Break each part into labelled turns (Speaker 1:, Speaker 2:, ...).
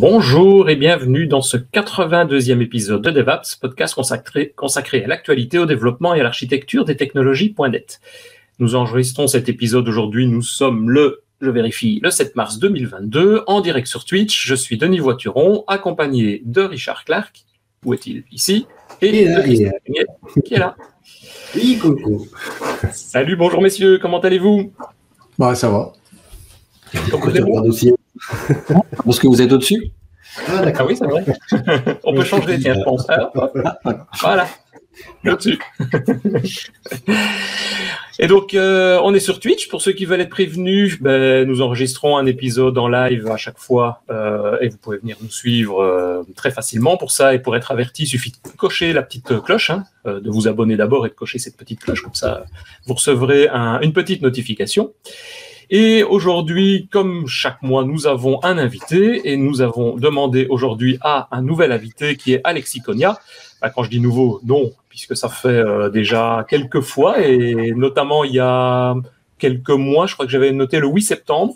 Speaker 1: Bonjour et bienvenue dans ce 82e épisode de DevApps, podcast consacré, consacré à l'actualité, au développement et à l'architecture des technologies.net. Nous enregistrons cet épisode aujourd'hui, nous sommes le, je vérifie, le 7 mars 2022, en direct sur Twitch. Je suis Denis Voituron, accompagné de Richard Clark. Où est-il? Ici.
Speaker 2: Et de
Speaker 1: qui est là.
Speaker 2: Oui, coucou.
Speaker 1: Salut, bonjour messieurs, comment allez-vous?
Speaker 2: Bah, ça va.
Speaker 1: Comme vous
Speaker 2: Je
Speaker 1: êtes bon?
Speaker 2: regarde aussi. Parce que vous êtes au-dessus
Speaker 1: Ah, d'accord, oui, c'est vrai. On peut changer, tiens, je pense. Ah, hop. Voilà, là-dessus. Et donc, euh, on est sur Twitch. Pour ceux qui veulent être prévenus, ben, nous enregistrons un épisode en live à chaque fois euh, et vous pouvez venir nous suivre euh, très facilement. Pour ça et pour être averti, il suffit de cocher la petite cloche, hein, euh, de vous abonner d'abord et de cocher cette petite cloche. Comme ça, vous recevrez un- une petite notification. Et aujourd'hui, comme chaque mois, nous avons un invité et nous avons demandé aujourd'hui à un nouvel invité qui est Alexis Cogna. Bah, quand je dis nouveau, non, puisque ça fait euh, déjà quelques fois et notamment il y a quelques mois, je crois que j'avais noté le 8 septembre,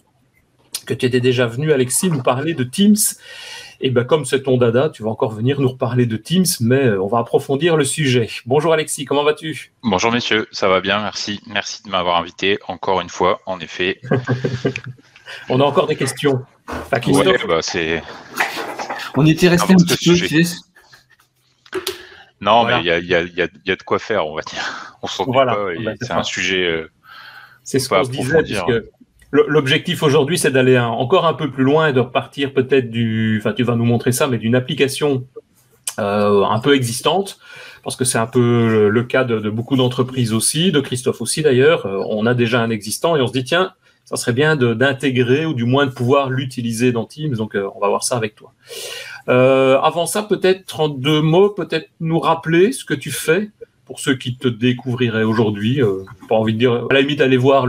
Speaker 1: que tu étais déjà venu, Alexis, nous parler de Teams. Et ben comme c'est ton dada, tu vas encore venir nous reparler de Teams, mais euh, on va approfondir le sujet. Bonjour Alexis, comment vas-tu?
Speaker 3: Bonjour messieurs, ça va bien, merci. Merci de m'avoir invité encore une fois, en effet.
Speaker 1: On a encore des questions. Enfin, Christophe,
Speaker 3: Ouais, bah, c'est...
Speaker 2: On était resté un petit peu, tu sais.
Speaker 3: Non,
Speaker 1: Voilà.
Speaker 3: mais il y a, il y, a, il y, a, il y a de quoi faire, on va dire. On s'en doute
Speaker 1: Voilà.
Speaker 3: pas, et
Speaker 1: Bah, c'est
Speaker 3: un sujet... euh,
Speaker 1: C'est ce qu'on se disait, puisque l'objectif aujourd'hui, c'est d'aller encore un peu plus loin et de repartir peut-être du, enfin, tu vas nous montrer ça, mais d'une application euh, un peu existante, parce que c'est un peu le- cas de, beaucoup d'entreprises aussi, de Christophe aussi d'ailleurs. Euh, on a déjà un existant et on se dit, tiens, ça serait bien d'intégrer ou du moins de pouvoir l'utiliser dans Teams. Donc, euh, on va voir ça avec toi. Euh, avant ça, peut-être en deux mots, peut-être nous rappeler ce que tu fais pour ceux qui te découvriraient aujourd'hui. Euh, pas envie de dire, à la limite, allez voir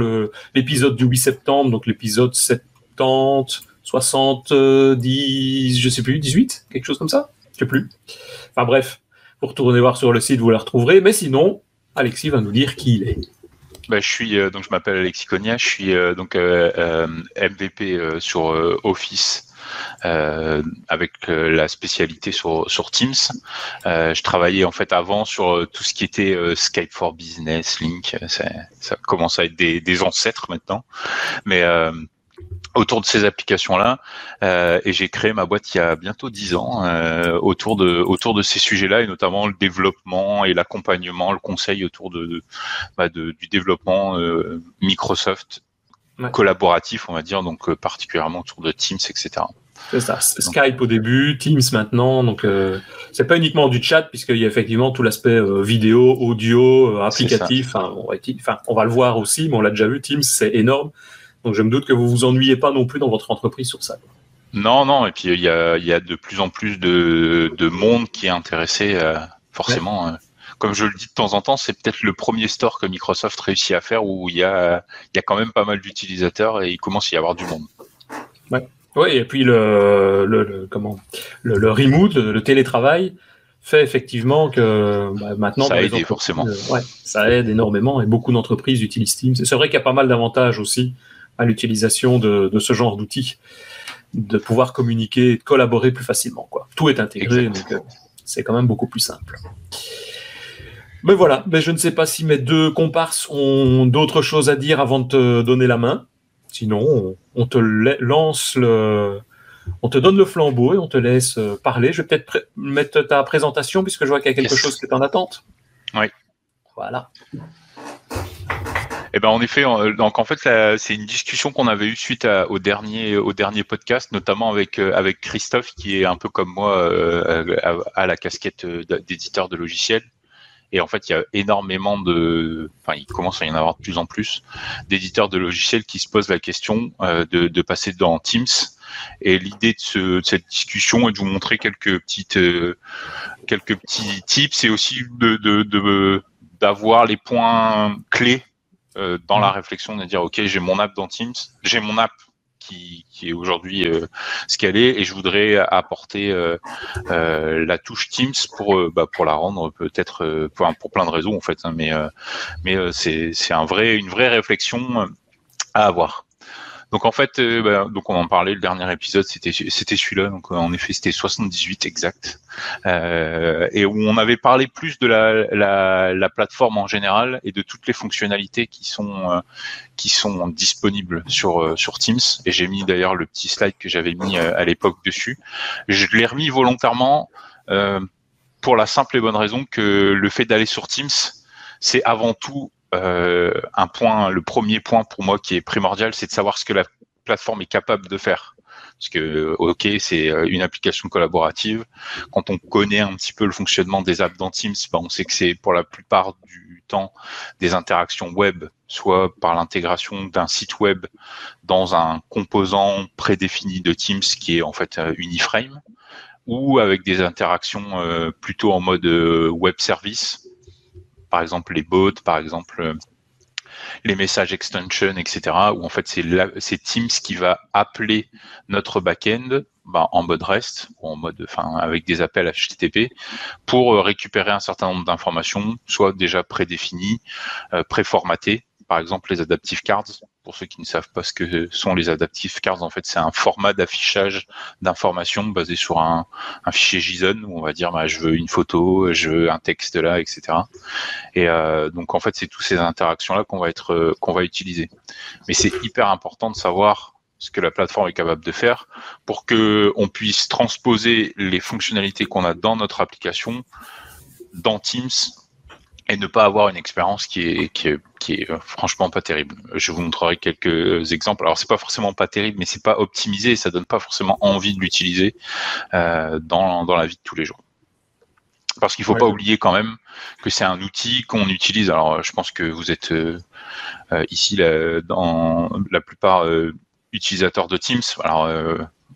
Speaker 1: l'épisode du 8 septembre, donc l'épisode 70, 70, je sais plus, 18, quelque chose comme ça Je sais plus. Enfin bref, vous retournez voir sur le site, vous la retrouverez. Mais sinon, Alexis va nous dire qui il est.
Speaker 3: bah, je suis euh, donc je m'appelle Alexis Cogna, je suis euh, donc euh, MVP sur Office avec euh, la spécialité sur sur Teams. Euh, je travaillais en fait avant sur euh, tout ce qui était euh, Skype for Business, Link. euh, Ça, ça commence à être des, des ancêtres maintenant, mais euh, autour de ces applications-là, euh, et j'ai créé ma boîte il y a bientôt dix ans euh, autour de autour de ces sujets-là et notamment le développement et l'accompagnement, le conseil autour de, de, bah, de- du développement euh, Microsoft
Speaker 1: Ouais.
Speaker 3: collaboratif, on va dire, donc euh, particulièrement autour de Teams, etc.
Speaker 1: C'est ça. Skype au début, Teams maintenant. Donc, euh, c'est pas uniquement du chat, puisqu'il y a effectivement tout l'aspect euh, vidéo, audio, euh, applicatif. On va, enfin, on va le voir aussi, mais on l'a déjà vu. Teams, c'est énorme. Donc, je me doute que vous vous ennuyez pas non plus dans votre entreprise sur ça.
Speaker 3: Non, non, et puis il y a, il y a de plus en plus de, de monde qui est intéressé, euh, forcément. euh, comme je le dis de temps en temps, c'est peut-être le premier store que Microsoft réussit à faire où il y a, il y a quand même pas mal d'utilisateurs et il commence à y avoir du monde.
Speaker 1: Oui, et puis le, le, le- comment le, le remote, le, le télétravail fait effectivement que bah, maintenant
Speaker 3: Ça
Speaker 1: dans
Speaker 3: a
Speaker 1: les
Speaker 3: aidé,
Speaker 1: entreprises,
Speaker 3: forcément.
Speaker 1: euh, ouais, ça aide énormément et beaucoup d'entreprises utilisent Teams. C'est vrai qu'il y a pas mal d'avantages aussi à l'utilisation de, de ce genre d'outils, de pouvoir communiquer et de collaborer plus facilement. Quoi. Tout est intégré, donc euh, c'est quand même beaucoup plus simple. Mais voilà, mais je ne sais pas si mes deux comparses ont d'autres choses à dire avant de te donner la main. Sinon, on, on te la- lance le, on te donne le flambeau et on te laisse euh, parler. Je vais peut-être mettre ta présentation puisque je vois qu'il y a quelque
Speaker 3: Yes.
Speaker 1: chose qui est en attente.
Speaker 3: Oui.
Speaker 1: Voilà.
Speaker 3: Eh ben en effet, euh, donc en fait là, c'est une discussion qu'on avait eue suite à- au dernier au dernier podcast, notamment avec euh, avec Christophe qui est un peu comme moi euh, à, à la casquette euh, d'éditeur de logiciels. Et en fait, il y a énormément de, enfin, il commence à y en avoir de plus en plus d'éditeurs de logiciels qui se posent la question euh, de, de passer dans Teams. Et l'idée de, ce, de cette discussion est de vous montrer quelques petites, euh, quelques petits tips et aussi de, d'avoir les points clés euh, dans la réflexion de dire ok j'ai mon app dans Teams, j'ai mon app qui, qui est aujourd'hui euh, scalée et je voudrais apporter euh, euh, la touche Teams pour bah, pour la rendre peut-être pour, pour plein de raisons en fait hein, mais mais c'est un vrai une vraie réflexion à avoir. Donc en fait, euh, bah, donc on en parlait le dernier épisode, c'était c'était celui-là. Donc en effet, c'était 78 exact, euh, et où on avait parlé plus de la, la, la, plateforme en général et de toutes les fonctionnalités qui sont euh, qui sont disponibles sur euh, sur Teams. Et j'ai mis d'ailleurs le petit slide que j'avais mis à l'époque dessus. Je l'ai remis volontairement pour la simple et bonne raison que le fait d'aller sur Teams, c'est avant tout euh, un point, le premier point pour moi qui est primordial, c'est de savoir ce que la plateforme est capable de faire. Parce que, OK, c'est euh, une application collaborative. Quand on connaît un petit peu le fonctionnement des apps dans Teams, ben, on sait que c'est pour la plupart du temps des interactions web, soit par l'intégration d'un site web dans un composant prédéfini de Teams qui est en fait euh, Uniframe, ou avec des interactions plutôt en mode web service, par exemple les bots, par exemple euh, les messages extension, etc. Où en fait c'est Teams qui va appeler notre backend bah, en mode REST ou en mode, enfin avec des appels HTTP pour euh, récupérer un certain nombre d'informations, soit déjà prédéfinies, euh, préformatées par exemple les adaptive cards. Pour ceux qui ne savent pas ce que sont les adaptive cards, en fait, c'est un format d'affichage d'informations basé sur un, fichier JSON où on va dire bah, je veux une photo, je veux un texte là, etc. Et euh, donc en fait, c'est toutes ces interactions là qu'on va euh, qu'on va utiliser. Mais c'est hyper important de savoir ce que la plateforme est capable de faire pour que on puisse transposer les fonctionnalités qu'on a dans notre application dans Teams et ne pas avoir une expérience qui est, qui est, qui est euh, franchement pas terrible. Je vous montrerai quelques exemples. Alors c'est pas forcément pas terrible, mais c'est pas optimisé et ça donne pas forcément envie de l'utiliser euh, dans, dans la vie de tous les jours. Parce qu'il faut pas oublier quand même que c'est un outil qu'on utilise. Alors je pense que vous êtes euh, euh ici là, dans la plupart euh, utilisateurs de Teams. Alors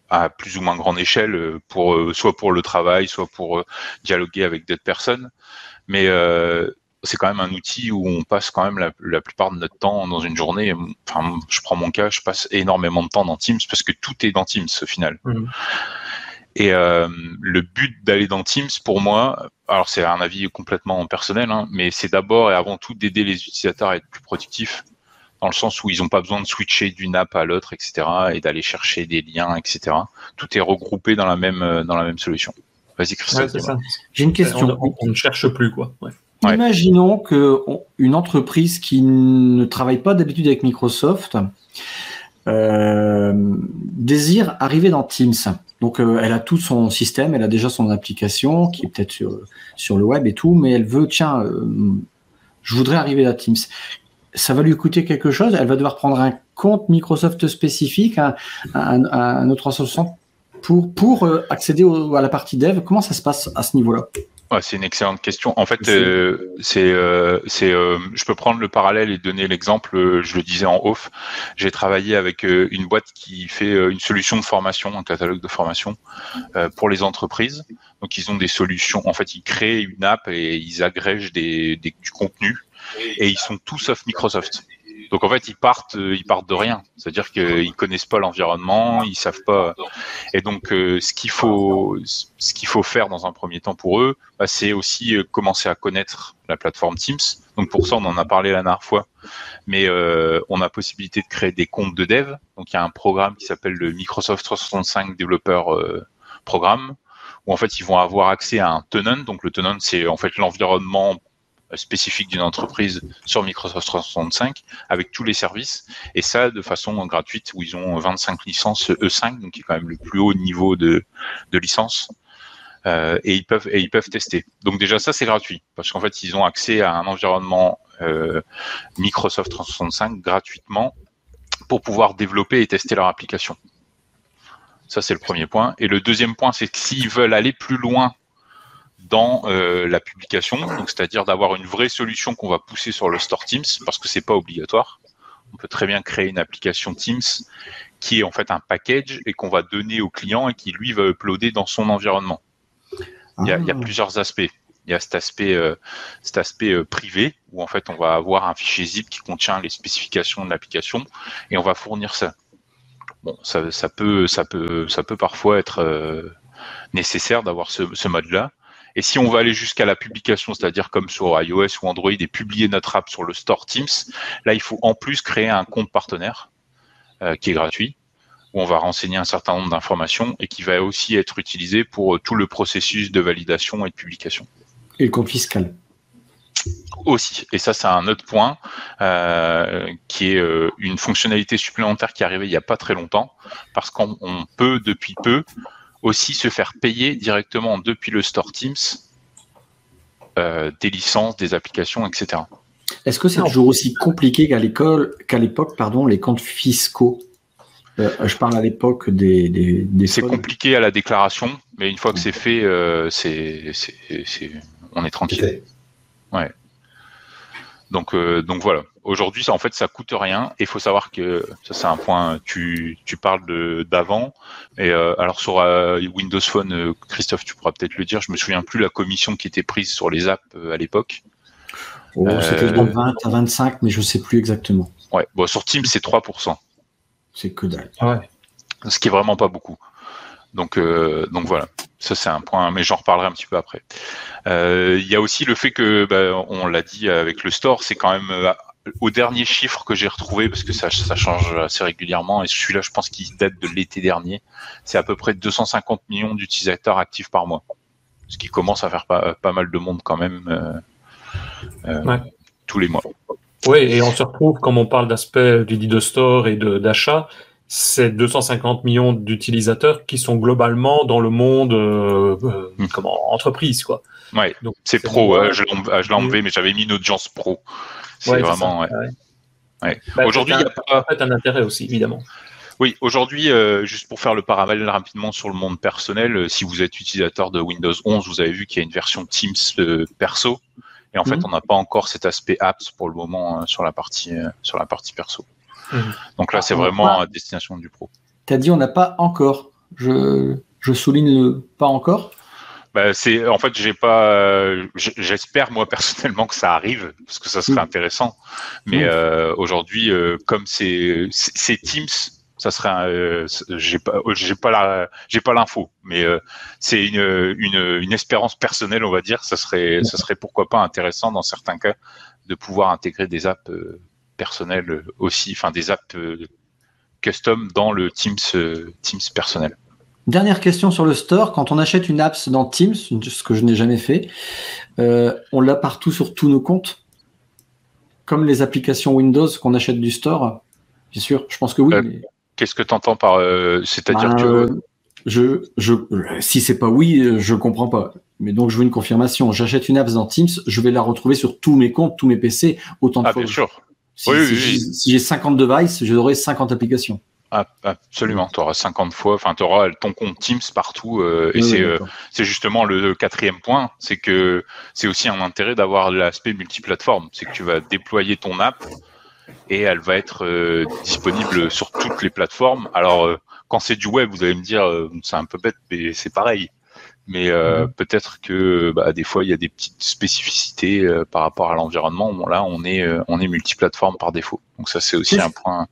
Speaker 3: à plus ou moins grande échelle, pour soit pour le travail, soit pour dialoguer avec d'autres personnes. Mais euh, c'est quand même un outil où on passe quand même la, plupart de notre temps dans une journée. Enfin, je prends mon cas, je passe énormément de temps dans Teams parce que tout est dans Teams au final. Mhm. Et euh, le but d'aller dans Teams, pour moi, alors c'est un avis complètement personnel, hein, mais c'est d'abord et avant tout d'aider les utilisateurs à être plus productifs, dans le sens où ils n'ont pas besoin de switcher d'une app à l'autre, etc., et d'aller chercher des liens, etc. Tout est regroupé dans la même dans la même solution. Vas-y, Christophe.
Speaker 2: J'ai une question.
Speaker 1: On, ne cherche plus, quoi.
Speaker 2: Imaginons que une entreprise qui ne travaille pas d'habitude avec Microsoft euh, désire arriver dans Teams. Donc, euh, elle a tout son système, elle a déjà son application qui est peut-être sur, sur le web et tout, mais elle veut, tiens, euh, je voudrais arriver à Teams. Ça va lui coûter quelque chose? Elle va devoir prendre un compte Microsoft spécifique, un, un, un autre 360 pour, pour euh, accéder à la partie dev Comment ça se passe à ce niveau-là?
Speaker 3: C'est une excellente question. En fait, euh, c'est, euh, c'est, je peux prendre le parallèle et donner l'exemple. je le disais en off. J'ai travaillé avec une boîte qui fait une solution de formation, un catalogue de formation pour les entreprises. Donc, ils ont des solutions. En fait, ils créent une app et ils agrègent des, des du contenu et ils sont tous sauf Microsoft. Donc en fait, ils partent, euh, ils partent de rien. C'est-à-dire qu'ils connaissent pas l'environnement, ils savent pas. Et donc, euh, ce qu'il faut, ce qu'il faut faire dans un premier temps pour eux, bah, c'est aussi euh, commencer à connaître la plateforme Teams. Donc pour ça, on en a parlé la dernière fois, mais on a possibilité de créer des comptes de dev. Donc il y a un programme qui s'appelle le Microsoft 365 Developer Programme, où en fait ils vont avoir accès à un tenant. Donc le tenant, c'est en fait l'environnement spécifique d'une entreprise sur Microsoft 365 avec tous les services et ça de façon gratuite où ils ont 25 licences E5 donc qui est quand même le plus haut niveau de, licence euh, et ils peuvent et ils peuvent tester. Donc déjà ça c'est gratuit parce qu'en fait ils ont accès à un environnement euh, Microsoft 365 gratuitement pour pouvoir développer et tester leur application. Ça c'est le premier point. Et le deuxième point c'est que s'ils veulent aller plus loin dans euh, la publication, donc c'est-à-dire d'avoir une vraie solution qu'on va pousser sur le store Teams parce que c'est pas obligatoire. On peut très bien créer une application Teams qui est en fait un package et qu'on va donner au client et qui lui va uploader dans son environnement. Il y a, il y a ah. plusieurs aspects. Il y a cet aspect, euh, cet aspect euh, privé où en fait on va avoir un fichier zip qui contient les spécifications de l'application et on va fournir ça. Bon, ça, ça peut, ça peut, ça peut parfois être euh, nécessaire d'avoir ce, ce mode-là. Et si on va aller jusqu'à la publication, c'est-à-dire comme sur iOS ou Android et publier notre app sur le store Teams, là, il faut en plus créer un compte partenaire qui est gratuit, où on va renseigner un certain nombre d'informations et qui va aussi être utilisé pour tout le processus de validation et de publication.
Speaker 2: Et le compte fiscal
Speaker 3: aussi. Et ça, c'est un autre point euh, qui est euh, une fonctionnalité supplémentaire qui est arrivée il n'y a pas très longtemps, parce qu'on peut depuis peu aussi se faire payer directement depuis le store Teams euh, des licences, des applications, etc.
Speaker 2: Est-ce que c'est toujours aussi compliqué qu'à l'école, qu'à l'époque, pardon, les comptes fiscaux? Je parle à l'époque des. des,
Speaker 3: c'est compliqué à la déclaration, mais une fois que c'est fait, c'est, on est tranquille. Ouais. Donc, euh, donc voilà. Aujourd'hui, ça, en fait, ça coûte rien. Et il faut savoir que ça, c'est un point. Tu, tu parles d'avant. Et euh, alors sur euh, Windows Phone, Christophe, tu pourras peut-être le dire. Je me souviens plus la commission qui était prise sur les apps à l'époque.
Speaker 2: Oh, c'était de 20 à 25, mais je sais plus exactement.
Speaker 3: Ouais. Bon, sur Teams, c'est 3%.
Speaker 2: C'est que dalle.
Speaker 1: Ouais.
Speaker 3: Ce qui est vraiment pas beaucoup. Donc, donc voilà. Ça, c'est un point, mais j'en reparlerai un petit peu après. Euh, il y a aussi le fait que, bah, on l'a dit avec le store, c'est quand même euh, au dernier chiffre que j'ai retrouvé, parce que ça, ça change assez régulièrement, et celui-là, je pense qu'il date de l'été dernier, c'est à peu près 250 millions d'utilisateurs actifs par mois. Ce qui commence à faire pas, pas mal de monde quand même euh, tous les mois.
Speaker 1: Oui, et on se retrouve, comme on parle d'aspect du de store et d'achat, c'est 250 millions d'utilisateurs qui sont globalement dans le monde euh, euh hmm. comment entreprise quoi.
Speaker 3: Ouais. C'est pro. je l'ai enlevé, mais j'avais mis une audience pro. C'est vraiment. Ouais.
Speaker 1: Bah, aujourd'hui, il y a pas... un intérêt aussi évidemment.
Speaker 3: Oui, aujourd'hui, euh, juste pour faire le parallèle rapidement sur le monde personnel, si vous êtes utilisateur de Windows 11, vous avez vu qu'il y a une version Teams perso, et en fait, hmm. on n'a pas encore cet aspect apps pour le moment sur la partie sur la partie perso. Mhm. Donc là, c'est vraiment à destination du pro.
Speaker 2: Tu as dit on n'a pas encore. Je, je souligne le pas encore.
Speaker 3: Bah, c'est en fait j'ai pas j'espère moi personnellement que ça arrive parce que ça serait intéressant mais euh, aujourd'hui euh, comme c'est c'est Teams ça serait euh, j'ai pas j'ai pas la j'ai pas l'info mais c'est une, une, une espérance personnelle on va dire ça serait ça serait pourquoi pas intéressant dans certains cas de pouvoir intégrer des apps personnel aussi, enfin des apps euh, custom dans le Teams, euh, Teams personnel.
Speaker 2: Dernière question sur le store. Quand on achète une app dans Teams, ce que je n'ai jamais fait, euh, on l'a partout sur tous nos comptes Comme les applications Windows qu'on achète du store Bien sûr, je pense que oui.
Speaker 3: Qu'est-ce que tu entends par. C'est-à-dire que.
Speaker 2: Je, je, si c'est pas oui, je comprends pas. Mais donc, je veux une confirmation. J'achète une app dans Teams, je vais la retrouver sur tous mes comptes, tous mes PC, autant de
Speaker 3: ah, Bien sûr.
Speaker 2: Si, si, j'ai 50 devices, j'aurai 50 applications.
Speaker 3: Ah, absolument, tu auras 50 fois, enfin tu auras ton compte Teams partout euh, et c'est euh, c'est justement le quatrième point, c'est que c'est aussi un intérêt d'avoir l'aspect multiplateforme, c'est que tu vas déployer ton app et elle va être euh, disponible sur toutes les plateformes. Alors quand c'est du web, vous allez me dire c'est un peu bête mais c'est pareil mais euh, mhm. peut-être que bah, des fois il y a des petites spécificités euh, par rapport à l'environnement. Bon, là, on est euh, on est multiplateforme par défaut. Donc ça, c'est aussi un point.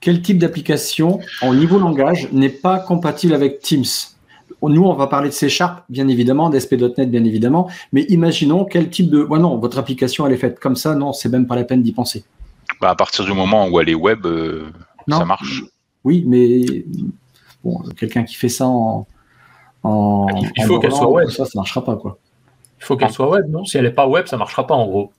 Speaker 2: Quel type d'application en niveau langage n'est pas compatible avec Teams? Nous, on va parler de C Sharp, bien évidemment, d'SP.NET, bien évidemment, mais imaginons quel type de. Ouais, non, votre application, elle est faite comme ça, non, c'est même pas la peine d'y penser.
Speaker 3: Bah, à partir du moment où elle est web, ça marche.
Speaker 2: Oui, mais bon, quelqu'un qui fait ça en,
Speaker 1: il faut qu'elle soit web.
Speaker 2: Ça, ça marchera pas, quoi.
Speaker 1: Il faut qu'elle soit web, non? Si elle n'est pas web, ça marchera pas, en gros.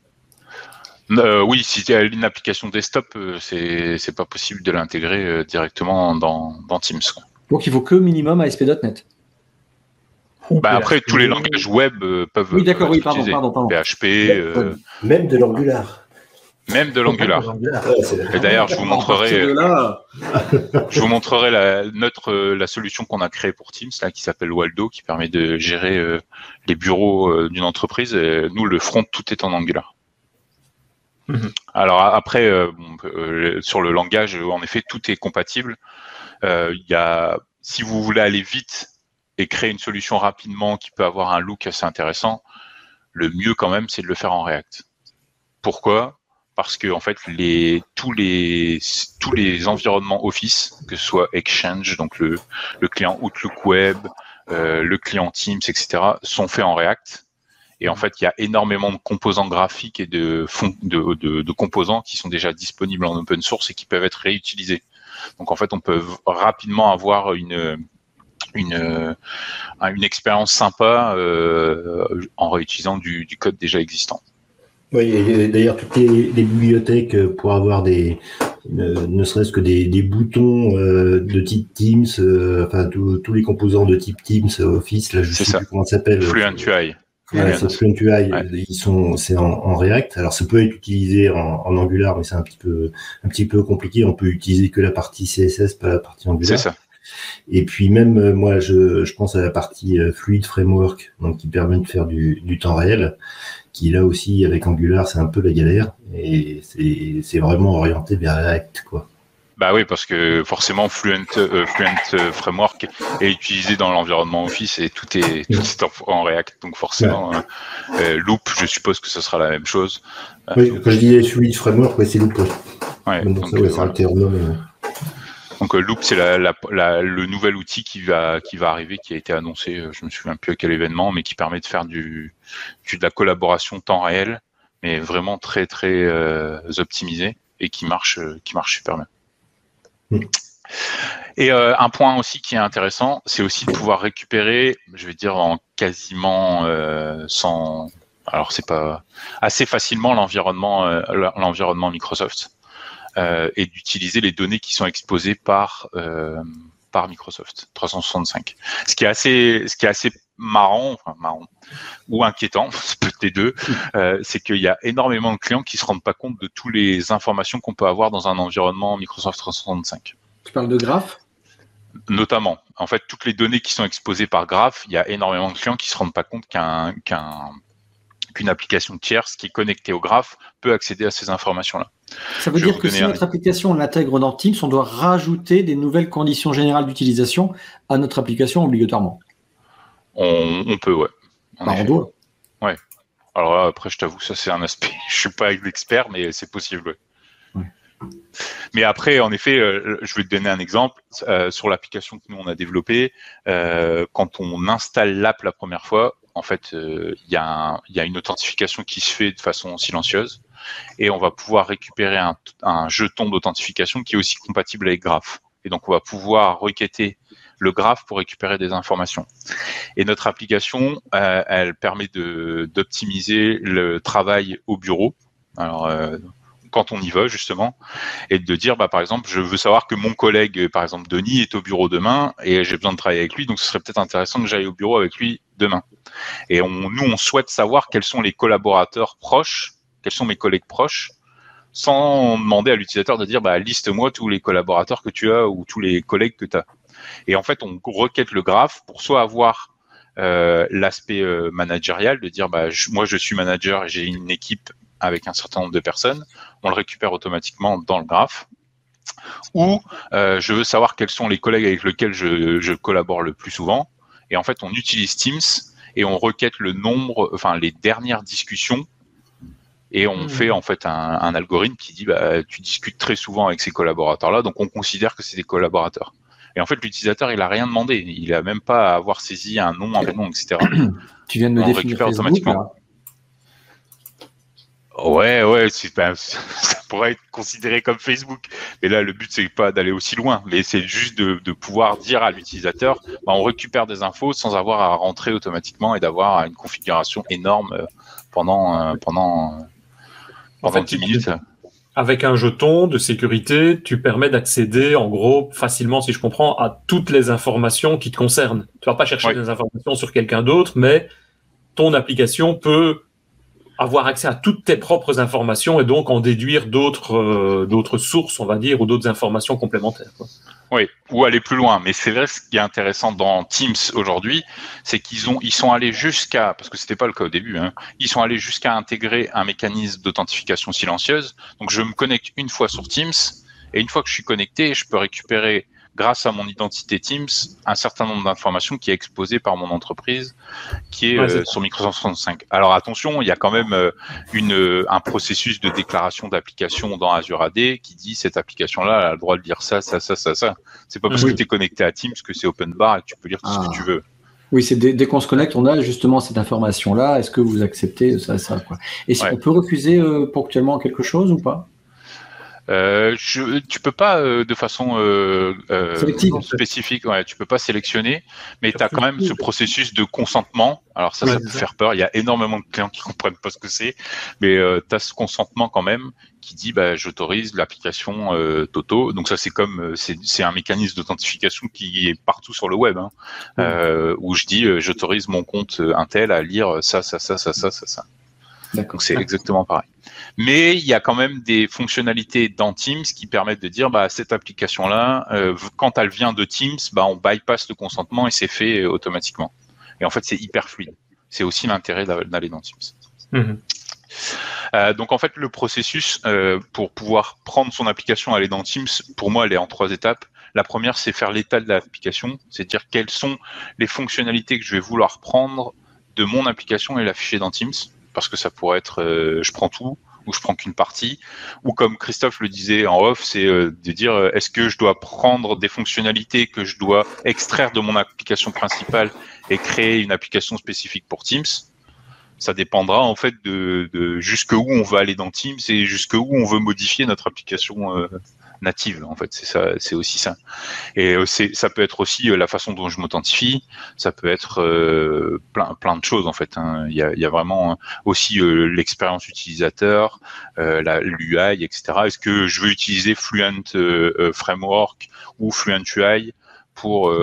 Speaker 3: Euh, oui, si tu as une application desktop, euh, c'est c'est pas possible de l'intégrer euh, directement dans, dans, Teams.
Speaker 2: Donc il faut que minimum ASP.NET.
Speaker 3: Bah après, tous les langages web peuvent.
Speaker 2: Oui, d'accord, oui, pardon, pardon, pardon,
Speaker 3: PHP.
Speaker 4: Même de l'Angular.
Speaker 3: Même de l'Angular. Et d'ailleurs, je vous montrerai, je vous montrerai la, notre, la solution qu'on a créée pour Teams, là, qui s'appelle Waldo, qui permet de gérer euh, les bureaux euh, d'une entreprise. Et nous, le front, tout est en Angular. Mhm. Alors après, euh, sur le langage, en effet, tout est compatible. Il y a, si vous voulez aller vite et créer une solution rapidement qui peut avoir un look assez intéressant, le mieux quand même, c'est de le faire en React. Pourquoi? Parce que en fait les tous les tous les environnements Office, que ce soit Exchange, donc le, le client Outlook Web, euh, le client Teams, etc., sont faits en React. Et en fait, il y a énormément de composants graphiques et de, de, de, de, composants qui sont déjà disponibles en open source et qui peuvent être réutilisés. Donc en fait, on peut rapidement avoir une une, une expérience sympa en réutilisant du, code déjà existant.
Speaker 4: Oui, d'ailleurs, toutes les, bibliothèques pour avoir des, ne, serait-ce que des, boutons de type Teams, enfin tous les composants de type Teams, Office, là je sais plus comment ça s'appelle.
Speaker 3: Fluent UI.
Speaker 4: Ouais, ils sont, c'est en, React. Alors, ça peut être utilisé en, Angular, mais c'est un petit peu, un petit peu compliqué. On peut utiliser que la partie CSS, pas la partie Angular.
Speaker 3: C'est ça.
Speaker 4: Et puis même, euh, moi, je, je pense à la partie euh, Fluid Framework, donc qui permet de faire du, du temps réel, qui là aussi, avec Angular, c'est un peu la galère. Et c'est vraiment orienté vers React, quoi.
Speaker 3: Bah oui, parce que forcément Fluent, euh, Fluent Framework est utilisé dans l'environnement Office et tout est, tout en, React. Donc forcément, euh, Loop, je suppose que ce sera la même chose.
Speaker 4: Oui, quand je disais Fluent Framework, ouais, c'est Loop.
Speaker 3: Ouais, donc, donc, donc Loop, c'est la, la, le nouvel outil qui va, qui va arriver, qui a été annoncé, je me souviens plus à quel événement, mais qui permet de faire du, du de la collaboration temps réel, mais vraiment très très euh, optimisé et qui marche, qui marche super bien. Et euh, un point aussi qui est intéressant, c'est aussi de pouvoir récupérer, je vais dire en quasiment euh, sans, alors c'est pas assez facilement l'environnement, euh, l'environnement Microsoft et d'utiliser les données qui sont exposées par par Microsoft 365. Ce qui est assez, ce qui est assez marrant, enfin marrant ou inquiétant, peut-être les deux, c'est qu'il y a énormément de clients qui se rendent pas compte de toutes les informations qu'on peut avoir dans un environnement Microsoft 365.
Speaker 2: Tu parles de Graph?
Speaker 3: Notamment. En fait, toutes les données qui sont exposées par Graph, il y a énormément de clients qui ne se rendent pas compte qu'un, qu'une application tierce qui est connectée au Graph peut accéder à ces informations-là.
Speaker 2: Ça veut dire que si notre application l'intègre dans Teams, on doit rajouter des nouvelles conditions générales d'utilisation à notre application obligatoirement.
Speaker 3: On, peut, ouais.
Speaker 2: Bah, on doit.
Speaker 3: Ouais. Alors là, après, je t'avoue, ça c'est un aspect. Je suis pas l'expert, mais c'est possible. Ouais. Mais après, en effet, euh, je vais te donner un exemple. Euh, sur l'application que nous, on a développée, euh, quand on installe l'app la première fois, en fait, il y, a une authentification qui se fait de façon silencieuse et on va pouvoir récupérer un, jeton d'authentification qui est aussi compatible avec Graph. Et donc, on va pouvoir requêter le graph pour récupérer des informations. Et notre application, elle permet d'optimiser le travail au bureau. Alors, quand on y va justement, et de dire bah par exemple je veux savoir que mon collègue par exemple Denis est au bureau demain et j'ai besoin de travailler avec lui, donc ce serait peut-être intéressant que j'aille au bureau avec lui demain. Et nous on souhaite savoir quels sont les collaborateurs proches, quels sont mes collègues proches, sans demander à l'utilisateur de dire bah liste-moi tous les collaborateurs que tu as ou tous les collègues que tu as. Et en fait on requête le graphe pour soit avoir euh, l'aspect euh, managérial de dire bah moi je suis manager et j'ai une équipe avec un certain nombre de personnes, on le récupère automatiquement dans le graphe. Ou euh, je veux savoir quels sont les collègues avec lesquels je, collabore le plus souvent. Et en fait, on utilise Teams et on requête le nombre, enfin les dernières discussions. Et on hmm. fait en fait un, algorithme qui dit bah, tu discutes très souvent avec ces collaborateurs-là, donc on considère que c'est des collaborateurs. Et en fait, l'utilisateur, il a rien demandé. Il a même pas à avoir saisi un nom, un prénom, etc.
Speaker 2: Tu viens de me définir Facebook, automatiquement.
Speaker 3: Ouais, ouais, ça pourrait être considéré comme Facebook. Mais là, le but, c'est pas d'aller aussi loin, mais c'est juste de, pouvoir dire à l'utilisateur, bah, on récupère des infos sans avoir à rentrer automatiquement et d'avoir une configuration énorme euh, pendant, euh, pendant, pendant 10 minutes.
Speaker 1: Avec un jeton de sécurité, tu permets d'accéder, en gros, facilement, si je comprends, à toutes les informations qui te concernent. Tu vas pas chercher des informations sur quelqu'un d'autre, mais ton application peut avoir accès à toutes tes propres informations et donc en déduire d'autres euh, sources, on va dire, ou d'autres informations complémentaires.
Speaker 3: Oui, ou aller plus loin. Mais c'est vrai, ce qui est intéressant dans Teams aujourd'hui, c'est qu'ils ont, ils sont allés jusqu'à, parce que c'était pas le cas au début, hein, ils sont allés jusqu'à intégrer un mécanisme d'authentification silencieuse. Donc je me connecte une fois sur Teams et une fois que je suis connecté, je peux récupérer grâce à mon identité Teams, un certain nombre d'informations qui est exposé par mon entreprise, qui est euh, sur Microsoft 365. Alors attention, il y a quand même euh, une, euh, un processus de déclaration d'application dans Azure AD qui dit cette application-là a le droit de lire ça, ça, ça, ça, ça. C'est pas parce que tu es connecté à Teams que c'est open bar et que tu peux lire tout ce que ah. tu veux.
Speaker 2: Oui, c'est dès, qu'on se connecte, on a justement cette information-là. Est-ce que vous acceptez ça, ça quoi Et si on peut refuser ponctuellement quelque chose ou pas?
Speaker 3: Euh, je, tu peux pas euh, de façon euh, euh, spécifique, ouais, tu peux pas sélectionner, mais tu as quand même ce processus de consentement. Alors ça,
Speaker 1: Ouais,
Speaker 3: ça peut
Speaker 1: ça.
Speaker 3: faire peur. Il y a énormément de clients qui comprennent pas ce que c'est, mais tu as ce consentement quand même qui dit bah, j'autorise l'application euh, Toto. Donc ça c'est comme euh, c'est c'est un mécanisme d'authentification qui est partout sur le web, hein, euh, où je dis euh, j'autorise mon compte euh, Intel à lire ça ça ça ça ça ça ça. Donc c'est exactement pareil. Mais il y a quand même des fonctionnalités dans Teams qui permettent de dire bah cette application là quand elle vient de Teams, bah on bypass le consentement et c'est fait euh, automatiquement. Et en fait c'est hyper fluide. C'est aussi l'intérêt d'a- d'aller dans Teams.
Speaker 1: Mhm.
Speaker 3: Euh, donc en fait le processus euh, pour pouvoir prendre son application aller dans Teams, pour moi elle est en trois étapes. La première c'est faire l'état de l'application, c'est dire quelles sont les fonctionnalités que je vais vouloir prendre de mon application et l'afficher dans Teams, parce que ça pourrait être euh, je prends tout ou je prends qu'une partie, ou comme Christophe le disait en off, c'est euh, de dire euh, est-ce que je dois prendre des fonctionnalités que je dois extraire de mon application principale et créer une application spécifique pour Teams? Ça dépendra en fait de, de jusqu'où on va aller dans Teams et jusqu'où on veut modifier notre application native. En fait, c'est ça, c'est aussi ça. Et euh, ça peut être aussi euh, la façon dont je m'authentifie. Ça peut être euh, plein, plein de choses en fait. hein. Il y a, vraiment aussi l'expérience utilisateur, la, l'UI, etc. Est-ce que je veux utiliser Fluent Framework ou Fluent UI pour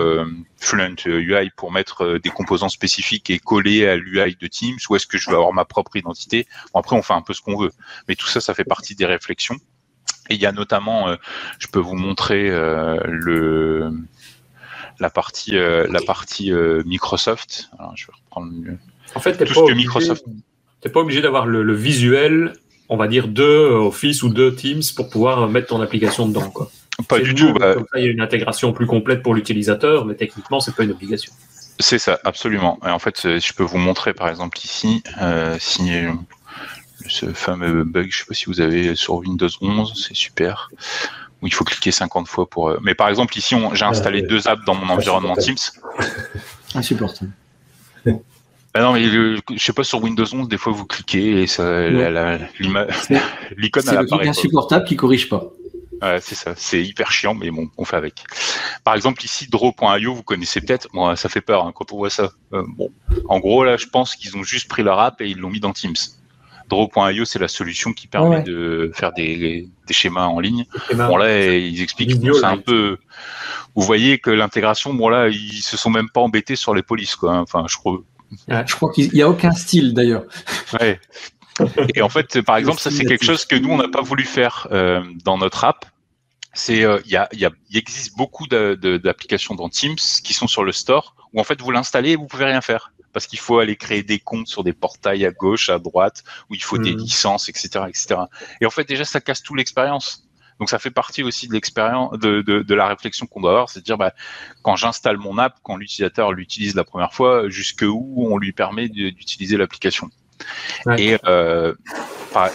Speaker 3: Fluent UI pour mettre des composants spécifiques et coller à l'UI de Teams ou est-ce que je veux avoir ma propre identité? Bon, Après, on fait un peu ce qu'on veut, mais tout ça, ça fait partie des réflexions. Et il y a notamment, euh, je peux vous montrer euh, le la partie euh, la partie euh, Microsoft. Alors, je vais reprendre. le-
Speaker 1: En fait, t'es
Speaker 3: Tout
Speaker 1: pas
Speaker 3: ce Microsoft-
Speaker 1: pas obligé d'avoir le, le visuel, on va dire, de Office ou de Teams pour pouvoir mettre ton application dedans. Quoi.
Speaker 3: Pas du tout. bah,
Speaker 1: Comme ça, il y a une intégration plus complète pour l'utilisateur, mais techniquement, c'est pas une obligation.
Speaker 3: C'est ça, absolument. Et en fait, je peux vous montrer par exemple ici, euh, si ce fameux bug, je sais pas si vous avez sur Windows 11, c'est super, où il faut cliquer 50 fois pour. euh, Mais par exemple ici, on- j'ai installé
Speaker 4: ouais.
Speaker 3: deux apps dans mon environnement Teams.
Speaker 2: Insupportable.
Speaker 3: Ah non, mais le- je sais pas sur Windows 11, des fois vous cliquez et ça, l'icône
Speaker 2: C'est le insupportable qui corrige pas.
Speaker 3: Ouais, c'est ça, c'est hyper chiant, mais bon, on fait avec. Par exemple, ici, draw.io, vous connaissez peut-être, moi, ça fait peur hein, quand on voit ça. Euh, bon, en gros, là, je pense qu'ils ont juste pris leur app et ils l'ont mis dans Teams. Draw.io, c'est la solution qui permet
Speaker 2: Ouais,
Speaker 3: de faire des, des schémas en ligne. Bon, là, ils expliquent
Speaker 1: Vidéo,
Speaker 3: un peu. Vous voyez que l'intégration, bon, là, ils se sont même pas embêtés sur les polices, quoi. hein. Enfin, je crois.
Speaker 2: Je crois qu'il n'y a aucun style d'ailleurs.
Speaker 3: Ouais. Et en fait, par exemple, ça c'est quelque chose que nous on n'a pas voulu faire euh, dans notre app. C'est euh, il y, a, y, a, existe beaucoup d'applications dans Teams qui sont sur le store où en fait vous l'installez et vous pouvez rien faire parce qu'il faut aller créer des comptes sur des portails à gauche, à droite où il faut des
Speaker 1: Mhm.
Speaker 3: licences, etc., etc. Et en fait déjà ça casse tout l'expérience. Donc ça fait partie aussi de l'expérience, de, de, de la réflexion qu'on doit avoir, c'est de dire bah, quand j'installe mon app, quand l'utilisateur l'utilise la première fois, jusque où on lui permet d'utiliser l'application.
Speaker 1: Ouais.
Speaker 3: Et, euh,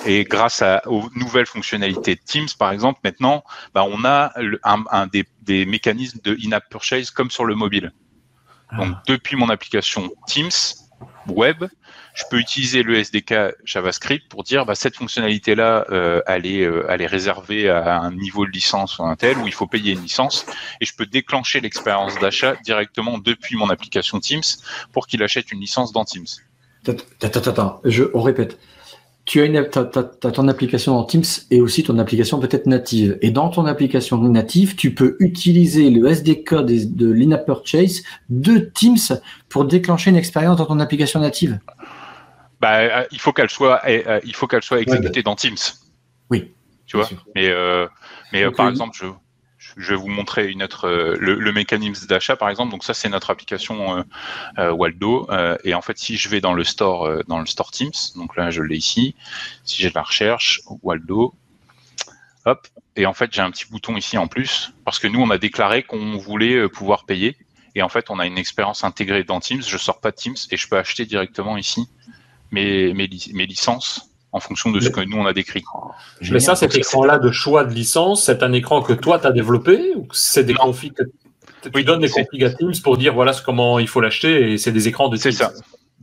Speaker 3: et grâce à, aux nouvelles fonctionnalités de Teams, par exemple, maintenant, bah, on a un, un des, des mécanismes de in-app purchase comme sur le mobile. Donc depuis mon application Teams web, je peux utiliser le SDK JavaScript pour dire bah, cette fonctionnalité-là, euh, elle, est, euh, elle est réservée à un niveau de licence ou un tel où il faut payer une licence et je peux déclencher l'expérience d'achat directement depuis mon application Teams pour qu'il achète une licence dans Teams.
Speaker 2: Attends, attends, attends, je, on répète. Tu as, une, ton application dans Teams et aussi ton application peut-être native. Et dans ton application native, tu peux utiliser le SDK des- de l'in-app purchase de Teams pour déclencher une expérience dans ton application native.
Speaker 3: Bah, euh, il faut qu'elle soit, euh, il faut qu'elle soit exécutée
Speaker 4: Ouais,
Speaker 3: dans Teams.
Speaker 2: Oui.
Speaker 3: Tu vois. Mais, euh, mais euh,
Speaker 2: Donc,
Speaker 3: par
Speaker 2: euh,
Speaker 3: exemple, je, je vais vous montrer une autre, euh, le, mécanisme d'achat, par exemple. Donc ça, c'est notre application euh, euh, Waldo. Et en fait, si je vais dans le store, dans le store Teams, donc là, je l'ai ici. Si j'ai de la recherche, Waldo, hop. Et en fait, j'ai un petit bouton ici en plus parce que nous, on a déclaré qu'on voulait pouvoir payer. Et en fait, on a une expérience intégrée dans Teams. Je sors pas de Teams et je peux acheter directement ici mes licences en fonction de ce que nous on a décrit.
Speaker 1: Mais ça, cet écran-là de choix de licence, c'est un écran que toi, tu as développé ou c'est des
Speaker 3: Non.
Speaker 1: configs que tu
Speaker 3: Oui,
Speaker 1: donnes des configs à Teams pour dire voilà comment il faut l'acheter et c'est des écans de
Speaker 3: C'est
Speaker 1: Teams.
Speaker 3: ça.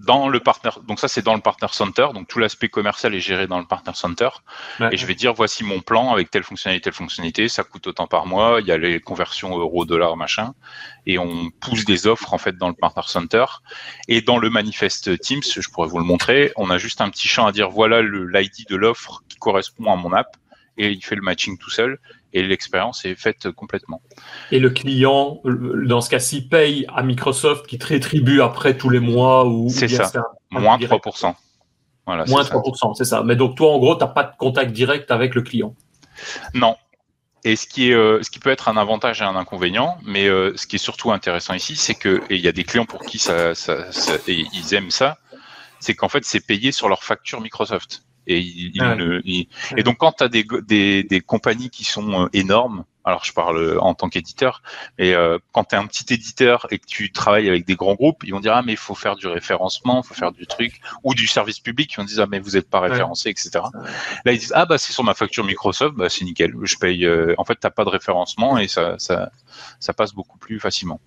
Speaker 3: Dans le partner, donc ça c'est dans le partner center, donc tout l'aspect commercial est géré dans le partner center. Et je vais dire voici mon plan avec telle fonctionnalité, telle fonctionnalité, ça coûte autant par mois, il y a les conversions euro dollar machin, et on pousse des offres en fait dans le partner center. Et dans le manifeste Teams, je pourrais vous le montrer, on a juste un petit champ à dire voilà l'ID de l'offre qui correspond à mon app, et il fait le matching tout seul et l'expérience est faite complètement.
Speaker 1: Et le client, dans ce cas-ci, paye à Microsoft qui te rétribue après tous les mois ou
Speaker 3: C'est ça, moins 3%.
Speaker 1: Voilà, moins 3%, c'est ça. Mais donc toi, en gros, tu n'as pas de contact direct avec le client.
Speaker 3: Non. Et ce qui, est, euh, ce qui peut être un avantage et un inconvénient, mais euh, ce qui est surtout intéressant ici, c'est que, et il y a des clients pour qui ça, ça, ça et ils aiment ça, c'est qu'en fait, c'est payé sur leur facture Microsoft. Et, et donc quand tu as des, des, des, compagnies qui sont euh, énormes, alors je parle euh, en tant qu'éditeur, mais euh, quand tu es un petit éditeur et que tu travailles avec des grands groupes, ils vont dire ah mais il faut faire du référencement, il faut faire du truc, ou du service public, ils vont dire ah mais vous n'êtes pas référencé, etc. Là ils disent ah bah c'est sur ma facture Microsoft, bah c'est nickel, je paye. en fait t'as pas de référencement et ça, ça, ça passe beaucoup plus facilement.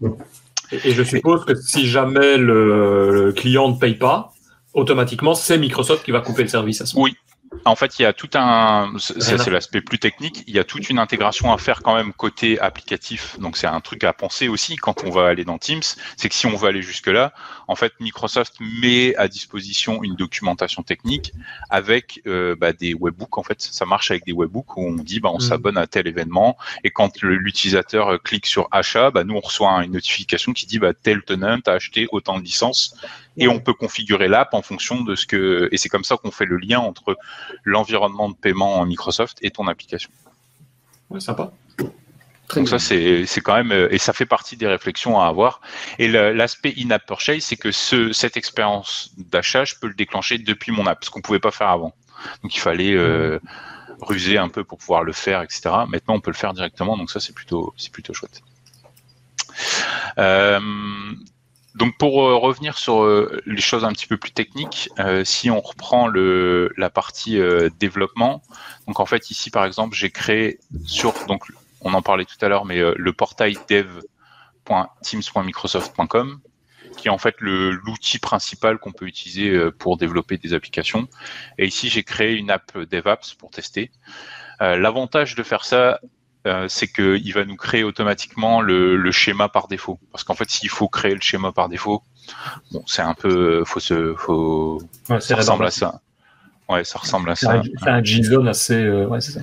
Speaker 1: Et, je suppose que si jamais le client ne paye pas, automatiquement, c'est Microsoft qui va couper le service à ce moment.
Speaker 3: Oui, en fait, il y a tout un, c'est l'aspect plus technique, il y a toute une intégration à faire quand même côté applicatif. Donc c'est un truc à penser aussi quand on va aller dans Teams, c'est que si on veut aller jusque là, en fait, Microsoft met à disposition une documentation technique avec euh, bah, des webbooks. En fait, ça marche avec des webbooks où on dit bah, on mm. s'abonne à tel événement et quand l'utilisateur euh, clique sur achat, bah, nous on reçoit une notification qui dit bah, tel tenant a acheté autant de licences et on peut configurer l'app en fonction de ce que et c'est comme ça qu'on fait le lien entre l'environnement de paiement en Microsoft et ton application.
Speaker 1: Ouais, sympa.
Speaker 3: Donc ça c'est quand même et ça fait partie des réflexions à avoir. Et l'aspect in-app purchase, c'est que ce, cette expérience d'achat, je peux le déclencher depuis mon app, ce qu'on pouvait pas faire avant. Donc il fallait euh, ruser un peu pour pouvoir le faire, etc. Maintenant on peut le faire directement, donc ça c'est plutôt c'est plutôt chouette. Euh, donc pour euh, revenir sur euh, les choses un petit peu plus techniques, euh, si on reprend le, la partie développement, donc en fait ici par exemple j'ai créé sur donc on en parlait tout à l'heure mais le portail dev.teams.microsoft.com qui est en fait l'outil principal qu'on peut utiliser pour développer des applications. Et ici j'ai créé une app DevApps pour tester. L'avantage de faire ça, euh, c'est qu'il va nous créer automatiquement le, schéma par défaut. Parce qu'en fait, s'il faut créer le schéma par défaut, bon, c'est un peu, faut se, faut, ça ressemble à ça. Ouais, ça ressemble à ça.
Speaker 1: C'est un JSON assez, euh, ouais, c'est ça.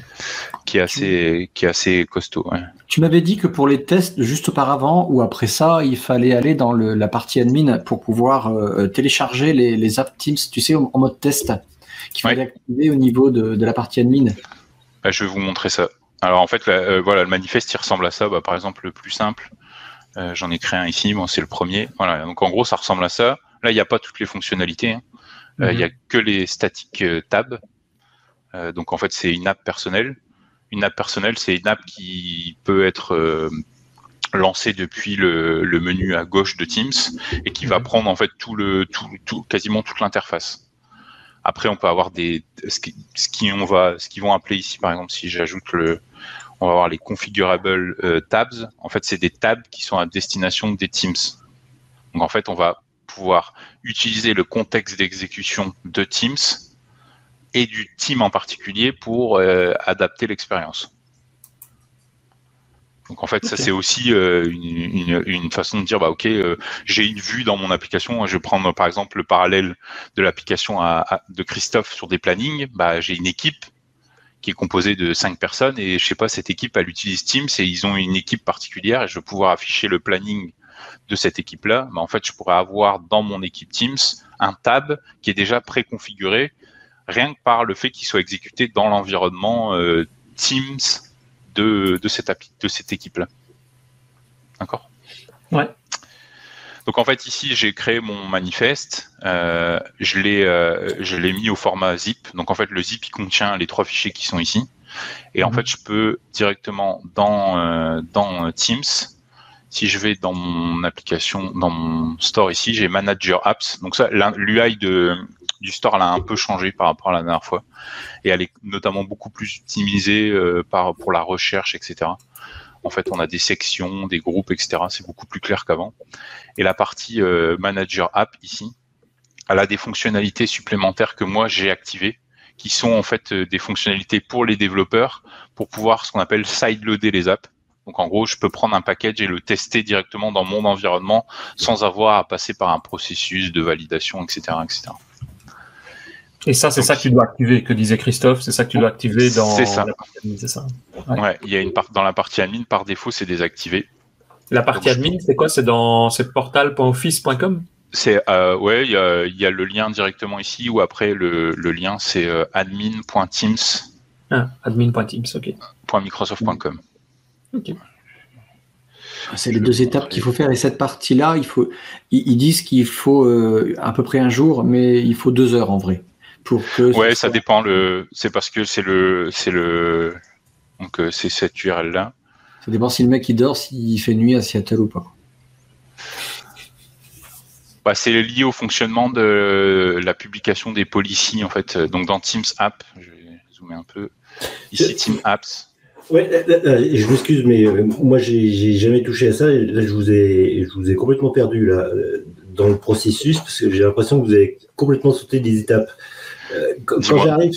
Speaker 3: Qui est assez, qui est assez costaud. Ouais.
Speaker 2: Tu m'avais dit que pour les tests, juste auparavant ou après ça, il fallait aller dans le, la partie admin pour pouvoir euh, télécharger les, les apps Teams, tu sais, en, mode test, qu'il fallait activer au niveau de, de la partie admin.
Speaker 3: Bah, je vais vous montrer ça. Alors en fait, euh, voilà, le manifeste il ressemble à ça. Bah, par exemple, le plus simple, euh, j'en ai créé un ici. Bon, c'est le premier. Voilà. Donc en gros, ça ressemble à ça. Là, il n'y a pas toutes les fonctionnalités. Hein. Euh, il n'y a mhm. que les statiques tab. donc en fait, c'est une app personnelle. Une app personnelle, c'est une app qui peut être lancée depuis le, menu à gauche de Teams et qui va mhm. prendre en fait tout le tout, tout quasiment toute l'interface. Après, on peut avoir des ce qui, ce qui on va ce qu'ils vont appeler ici, par exemple, si j'ajoute le on va avoir les configurable euh, tabs. En fait, c'est des tabs qui sont à destination des teams. Donc, en fait, on va pouvoir utiliser le contexte d'exécution de Teams et du team en particulier pour euh, adapter l'expérience. Donc en fait, ça c'est aussi euh, une, façon de dire bah ok, j'ai une vue dans mon application. Je vais prendre par exemple le parallèle de l'application de Christophe sur des plannings. Bah j'ai une équipe qui est composée de cinq personnes et je sais pas, cette équipe, elle utilise Teams et ils ont une équipe particulière et je vais pouvoir afficher le planning de cette équipe-là. Bah, en fait, je pourrais avoir dans mon équipe Teams un tab qui est déjà préconfiguré rien que par le fait qu'il soit exécuté dans l'environnement euh, Teams de, de cette, de cette équipe-là. D'accord?
Speaker 1: Ouais.
Speaker 3: Donc en fait ici j'ai créé mon manifeste, euh, je l'ai euh, je l'ai mis au format zip. Donc en fait le zip il contient les trois fichiers qui sont ici. Et en mhm. fait je peux directement dans euh, dans Teams, si je vais dans mon application, dans mon store ici, j'ai Manager Apps. Donc ça l'UI de du store elle a un peu changé par rapport à la dernière fois et elle est notamment beaucoup plus optimisée par pour la recherche etc. En fait, on a des sections, des groupes, etc. C'est beaucoup plus clair qu'avant. Et la partie euh, manager app ici, elle a des fonctionnalités supplémentaires que moi j'ai activées, qui sont en fait des fonctionnalités pour les développeurs pour pouvoir ce qu'on appelle sideloader les apps. Donc en gros, je peux prendre un package et le tester directement dans mon environnement sans avoir à passer par un processus de validation, etc., etc.
Speaker 1: Et ça, c'est ça que tu dois activer, que disait Christophe, c'est ça que tu dois activer dans
Speaker 3: ça.
Speaker 1: la partie admin, c'est ça
Speaker 3: Ouais. il y a une part dans la partie admin, par défaut, c'est désactivé.
Speaker 1: La partie admin, c'est quoi? C'est dans portal.office.com
Speaker 3: C'est euh, ouais, il y a, y a, le lien directement ici ou après le, le lien c'est euh, admin.teams.
Speaker 1: Ah, admin.teams, ok.
Speaker 3: .microsoft.com.
Speaker 1: Ok.
Speaker 2: C'est les deux étapes qu'il faut faire. Et cette partie-là, il faut, ils, disent qu'il faut euh, à peu près un jour, mais il faut deux heures en vrai. Pour que
Speaker 3: ouais, ça dépend. Le, c'est parce que c'est le, c'est le, donc euh, c'est cette URL là.
Speaker 2: Ça dépend si le mec il dort, s'il fait nuit à Seattle ou pas.
Speaker 3: Bah, c'est lié au fonctionnement de la publication des policies en fait. Donc dans Teams App, je vais zoomer un peu. Ici Teams Apps.
Speaker 4: Ouais, je m'excuse, mais euh, moi j'ai jamais touché à ça. Là, je vous ai, je vous ai complètement perdu là dans le processus parce que j'ai l'impression que vous avez complètement sauté des étapes. Euh, quand, j'arrive,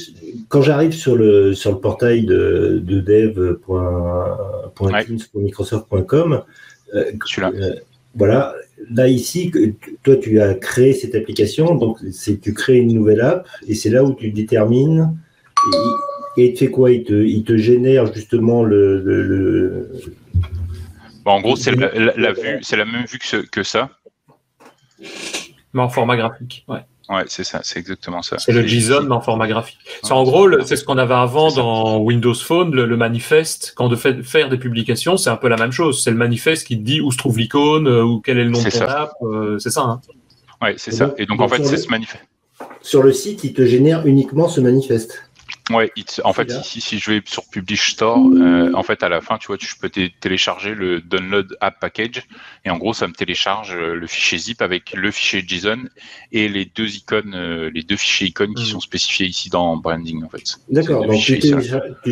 Speaker 4: quand j'arrive sur le sur le portail de, de dev.microsoft.com, euh, voilà, là ici, toi tu as créé cette application, donc c'est tu crées une nouvelle app et c'est là où tu détermines. Et il te fait quoi il te, il te, génère justement le. le,
Speaker 3: Bon, en gros, c'est la, la, vue, c'est la même vue que, ce, que ça.
Speaker 1: Mais en format graphique, ouais.
Speaker 3: Ouais, c'est ça, c'est exactement ça.
Speaker 1: C'est le JSON, mais en format graphique. C'est en gros, c'est ce qu'on avait avant dans Windows Phone, le, le manifeste. Quand de fait, faire des publications, c'est un peu la même chose. C'est le manifeste qui te dit où se trouve l'icône, euh, ou quel est le nom de ton app. Euh, c'est ça. Hein.
Speaker 3: Ouais, c'est ça. Et donc, donc en fait, c'est ce manifeste.
Speaker 4: Sur le site, il te génère uniquement ce manifeste.
Speaker 3: Ouais, en fait, ici, si je vais sur Publish Store, euh, en fait, à la fin, tu vois, tu peux télécharger le Download App Package. Et en gros, ça me télécharge euh, le fichier zip avec le fichier JSON et les deux icônes, euh, les deux fichiers icônes qui hmm. sont spécifiés ici dans Branding, en fait.
Speaker 4: D'accord. Donc, tu